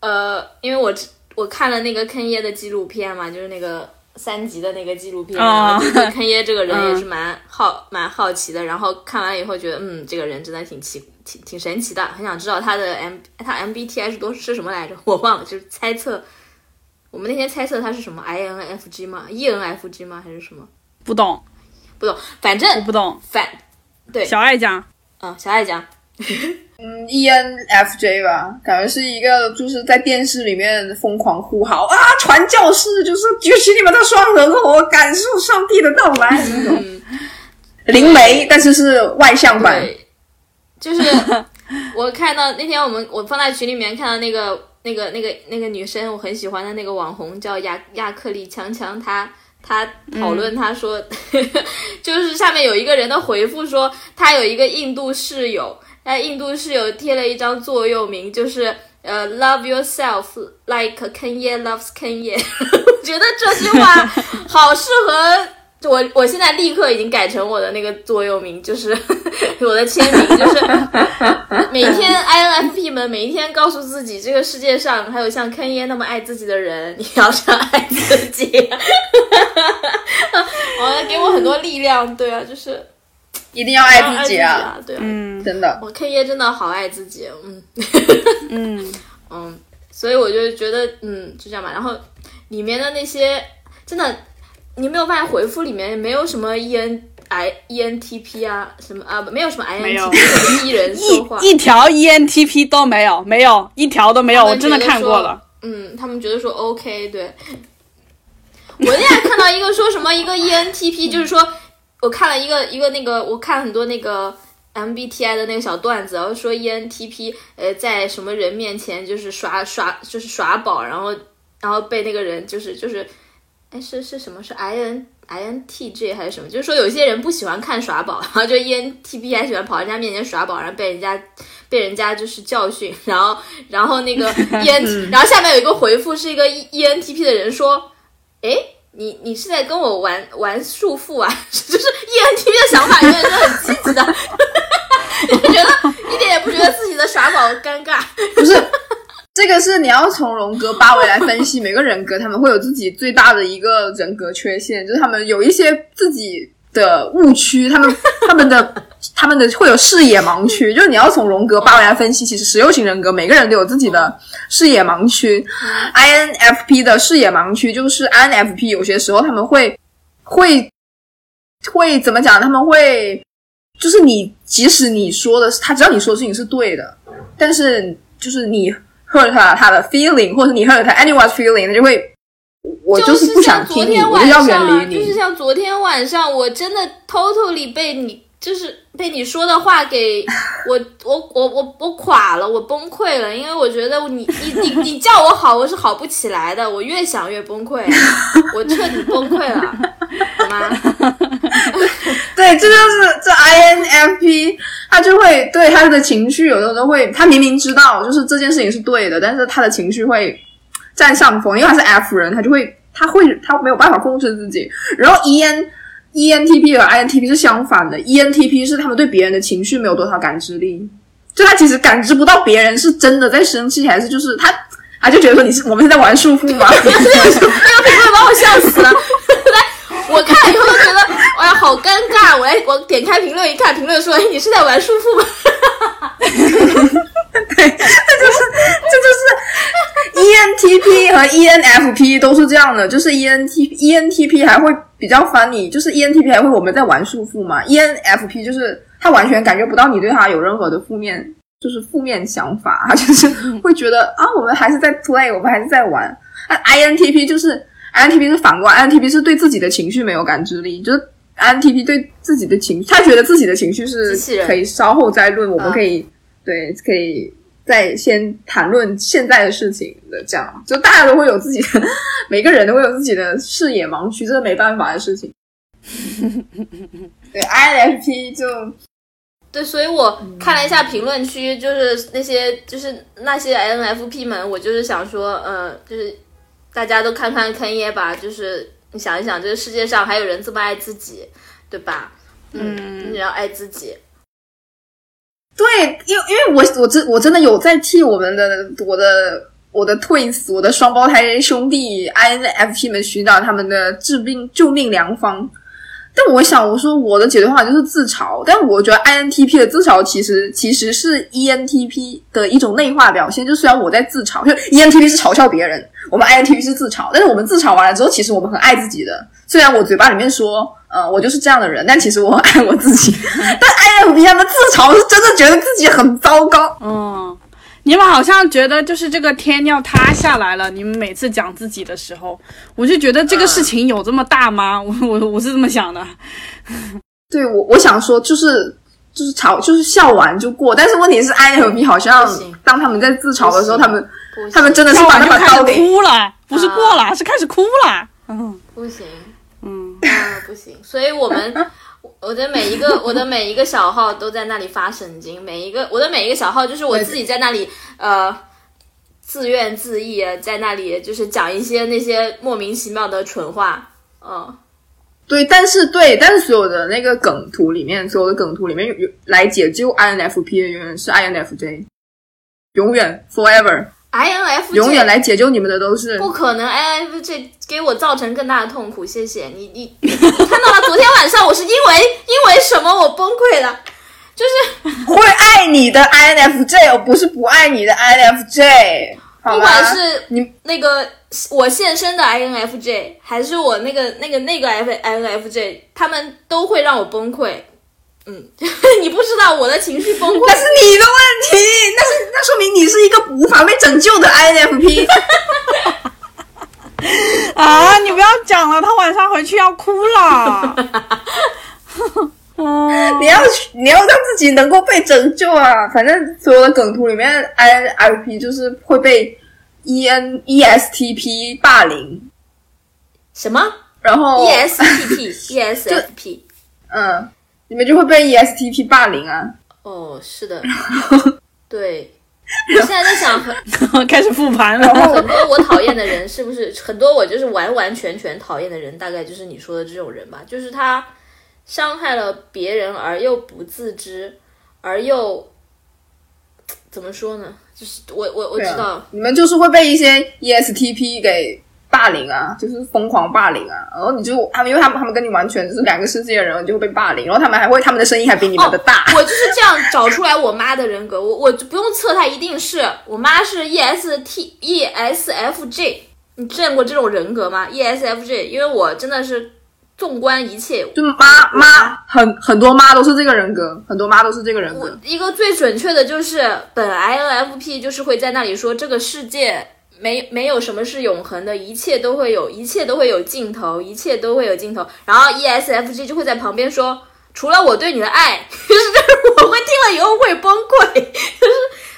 呃，因为我我看了那个坑耶的纪录片嘛，就是那个三集的那个纪录片，然后就对坑耶这个人也是蛮好蛮好奇的，然后看完以后觉得，嗯，这个人真的挺奇挺挺神奇的，很想知道他的 M 他 MBTI 是多是什么来着，我忘了，就是猜测。我们那天猜测他是什么 INFG 吗？ENFG 吗？还是什么？不懂，不懂，反正我不懂。反对，小爱讲，嗯，小爱讲，嗯，ENFJ 吧，感觉是一个就是在电视里面疯狂呼号啊，传教士就是举起你们的双人火，感受上帝的到来那种。嗯，灵媒，但是是外向版。就是我看到那天我们我放在群里面看到那个那个那个那个女生，我很喜欢的那个网红叫亚亚克力强强，她她讨论他说，就是下面有一个人的回复说，他有一个印度室友，那印度室友贴了一张座右铭，就是呃，love yourself like Kanye loves Kanye，我觉得这句话好适合。我我现在立刻已经改成我的那个座右铭，就是 我的签名，就是 每天 INFP 们每一天告诉自己，这个世界上还有像坑耶那么爱自己的人，你要这样爱自己。哦，给我很多力量，对啊，就是一定要爱自己啊啊！，对啊，嗯真的。我坑耶真的好爱自己，嗯嗯，嗯，所以我就觉得，嗯，就这样吧。然后里面的那些真的。你没有发现回复里面没有什么 E N I E N T P 啊，什么啊，没有什么 I N T P 人说话，一一条 ENTP 都没有，没有一条都没有，我真的看过了。嗯，他们觉得说 OK，对。我那天看到一个说什么一个 E N T P，就是说我看了一个一个那个，我看很多那个 M B T I 的那个小段子，然后说 E N T P 呃在什么人面前就是耍耍就是耍宝，然后然后被那个人就是就是。哎，是是什么？是 I N I N T J 还是什么？就是说有些人不喜欢看耍宝，然后就 E N T P 还喜欢跑人家面前耍宝，然后被人家被人家就是教训，然后然后那个 E N，然后下面有一个回复是一个 E N T P 的人说，哎，你你是在跟我玩玩束缚啊？就是 E N T P 的想法永远是很积极的，就觉得一点也不觉得自己的耍宝尴尬，不是，这个是你要从荣格八维来分析每个人格，他们会有自己最大的一个人格缺陷，就是他们有一些自己的误区，他们 他们的他们的会有视野盲区，就是你要从荣格八维来分析，其实十六型人格每个人都有自己的视野盲区。INFP 的视野盲区就是 INFP 有些时候他们会会会怎么讲？他们会就是你即使你说的是他知道你说的事情是对的，但是就是你 hurt 他他的 feeling，或者你 hurt 他 anyone's feeling，他就会我就是不想听我就要远上，离你。就是像昨天晚上，我真的 totally 被你，就是被你说的话给 我，我我我我垮了，我崩溃了，因为我觉得你你你你叫我好，我是好不起来的，我越想越崩溃，我彻底崩溃了，好吗？对，这就是这 INFP，他就会对他的情绪有的时候会，他明明知道就是这件事情是对的，但是他的情绪会占上风，因为他是 F 人，他就会他会他没有办法控制自己。然后 EN ENTP 和 INTP 是相反的，ENTP 是他们对别人的情绪没有多少感知力，就他其实感知不到别人是真的在生气，还是就是他。他，就觉得说你是我们是在玩束缚吗？那个评论把我笑死了。来，我看了以后都觉得，好尴尬。我来，我点开评论一看，评论说：“哎，你是在玩束缚吗？”哈哈哈对，这就是这就是 ENTP 和 ENFP 都是这样的，就是 ENT ENTP 还会比较烦你，就是 ENTP 还会我们在玩束缚嘛，ENFP 就是他完全感觉不到你对他有任何的负面，就是负面想法，他就是会觉得啊，我们还是在 play，我们还是在玩。那 INTP 就是 INTP 是反过，INTP 是对自己的情绪没有感知力，就是 INTP 对自己的情绪，他觉得自己的情绪是可以稍后再论，我们啊可以、对可以再先谈论现在的事情的，这样就大家都会有自己的，每个人都会有自己的视野盲区，这是没办法的事情。对 INFP 就 对，所以我看了一下评论区，就是那些就是那些 INFP 们，我就是想说，呃，就是大家都看看坑爷吧，就是你想一想，这个世界上还有人这么爱自己，对吧？嗯，你要爱自己。对，因为因为我我真我真的有在替我们的我的我的 twins 我的双胞胎兄弟 INFP 们寻找他们的治病救命良方。但我想，我说我的解决方法就是自嘲，但我觉得 INTP 的自嘲其实其实是 ENTP 的一种内化表现。就虽然我在自嘲，就 ENTP 是嘲笑别人，我们 INTP 是自嘲，但是我们自嘲完了之后，其实我们很爱自己的。虽然我嘴巴里面说，呃，我就是这样的人，但其实我很爱我自己。但 INFP 他们自嘲是真的觉得自己很糟糕。嗯，你们好像觉得就是这个天要塌下来了。你们每次讲自己的时候，我就觉得这个事情有这么大吗？我我我是这么想的。对我，我想说就是就是嘲，就是笑完就过。但是问题是，INFP 好像当他们在自嘲的时候，他们他们真的是笑把完就开始那把刀给哭了，不是过了，是开始哭了。嗯不行，嗯，啊，不行。所以我们，我的每一个 我的每一个小号都在那里发神经，每一个我的每一个小号就是我自己在那里呃自怨自艾，在那里就是讲一些那些莫名其妙的蠢话，嗯。对，但是对，但是所有的那个梗图里面，所有的梗图里面有有来解救 INFP 的永远是 INFJ，永远 forever，INFJ 永远来解救你们的都是不可能，INFJ 给我造成更大的痛苦，谢谢你，你你看到了，昨天晚上我是因为因为什么我崩溃了，就是 会爱你的 INFJ，而不是不爱你的 INFJ，好不？管是你那个我现身的 INFJ，还是我那个那个那个 F INFJ，他们都会让我崩溃。嗯，你不知道我的情绪崩溃那是你的问题，那是那说明你是一个无法被拯救的 INFP。啊，你不要讲了，他晚上回去要哭了。哦，你要你要让自己能够被拯救啊！反正所有的梗图里面，INFP 就是会被 E EN ESTP 霸凌，什么然后 E ESTP ESFP？嗯，你们就会被 ESTP 霸凌啊！哦，是的，对。我现在在想，很 开始复盘了。很多我讨厌的人，是不是很多我就是完完全全讨厌的人？大概就是你说的这种人吧，就是他伤害了别人而又不自知，而又怎么说呢？就是我我我知道啊，，你们就是会被一些 ESTP 给霸凌啊，就是疯狂霸凌啊，然后你就他们，因为他们他们跟你完全就是两个世界的人，你就会被霸凌，然后他们还会他们的声音还比你们的大。我就是这样找出来我妈的人格，我我就不用测，她一定是我妈是 E EST ESFJ。你见过这种人格吗？ESFJ，因为我真的是纵观一切，就妈妈很很多妈都是这个人格，很多妈都是这个人我格。一个最准确的就是本 INFP 就是会在那里说这个世界没没有什么是永恒的，一切都会有，一切都会有尽头，一切都会有尽头。然后 ESFG 就会在旁边说，除了我对你的爱，就是我会听了以后会崩溃，就 是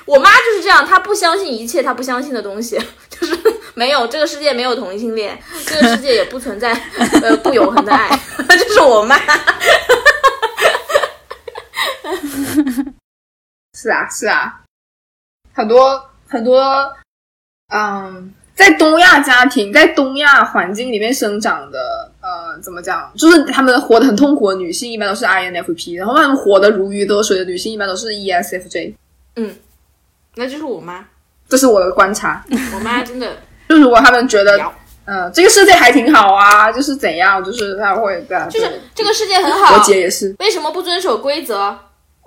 我妈就是这样，她不相信一切她不相信的东西，就是没有这个世界没有同性恋，这个世界也不存在呃不永恒的爱，就是我妈。是啊，是啊，很多很多，嗯，在东亚家庭，在东亚环境里面生长的，呃，怎么讲？就是他们活得很痛苦的女性，一般都是 INFP，然后他们活得如鱼得水的女性，一般都是 E ESFJ。嗯那就是我妈。这是我的观察。我妈真的 就如果他们觉得聊，嗯、这个世界还挺好啊，就是怎样，就是他会这样。就是这个世界很好我，姐也是，为什么不遵守规则？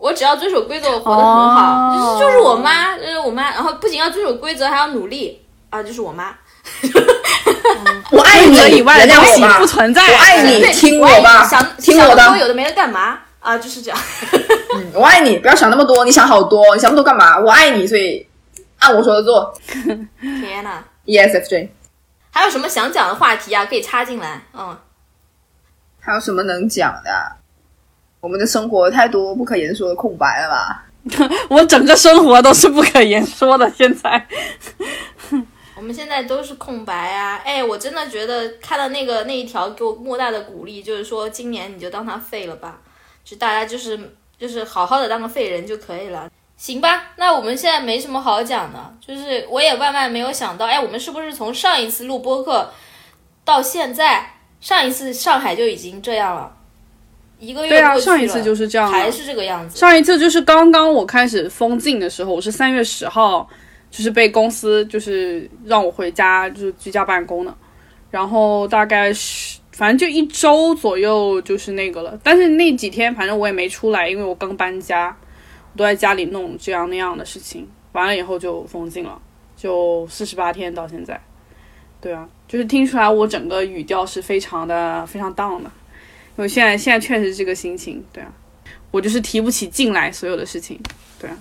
我只要遵守规则，我活得很好。哦就是就是我妈，就是我妈，然后不仅要遵守规则，还要努力啊，就是我妈。我爱你以外的东西不存在。我爱你对，听我爱你吧想听我的想得多有的没的干嘛啊？就是这样。嗯我爱你，不要想那么多，你想好多，你想那么多干嘛？我爱你，所以按我说的做。天呐，ESFJ，还有什么想讲的话题啊？可以插进来。嗯，还有什么能讲的？我们的生活太多不可言说的空白了吧？我整个生活都是不可言说的。现在，我们现在都是空白啊！哎，我真的觉得看到那个那一条给我莫大的鼓励，就是说今年你就当他废了吧，就大家就是就是好好的当个废人就可以了。行吧，那我们现在没什么好讲的，就是我也万万没有想到，哎，我们是不是从上一次录播客到现在，上一次上海就已经这样了，一个月对啊，上一次就是这样啊。还是这个样子。上一次就是刚刚我开始封禁的时候，我是三月十号，就是被公司就是让我回家，就是居家办公的，然后大概是反正就一周左右就是那个了。但是那几天反正我也没出来，因为我刚搬家，我都在家里弄这样那样的事情。完了以后就封禁了，就四十八天到现在。对啊，就是听出来我整个语调是非常的非常 down 的，因为现在现在确实是这个心情。对啊。我就是提不起劲来所有的事情，对啊，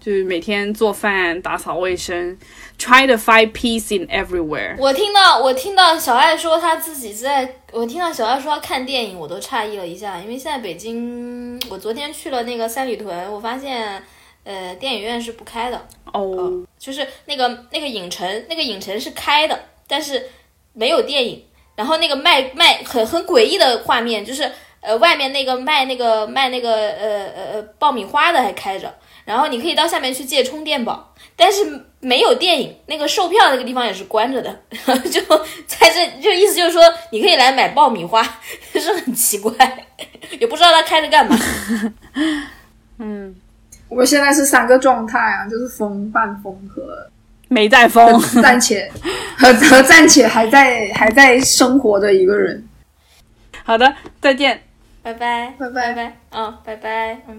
就是每天做饭、打扫卫生，try to find peace in everywhere。我听到我听到小爱说她自己在，我听到小爱说她看电影，我都诧异了一下，因为现在北京，我昨天去了那个三里屯，我发现，呃，电影院是不开的，哦，就是那个那个影城，那个影城是开的，但是没有电影。然后那个卖卖很很诡异的画面，就是呃外面那个卖那个卖那个呃呃呃爆米花的还开着，然后你可以到下面去借充电宝，但是没有电影，那个售票那个地方也是关着的，就在这就意思就是说你可以来买爆米花，就 是很奇怪，也不知道他开着干嘛。嗯我们现在是三个状态啊，就是疯、半疯和没在疯。暂且和和暂且还在还在生活的一个人。好的，再见。拜拜，拜拜拜拜，嗯，拜拜，嗯。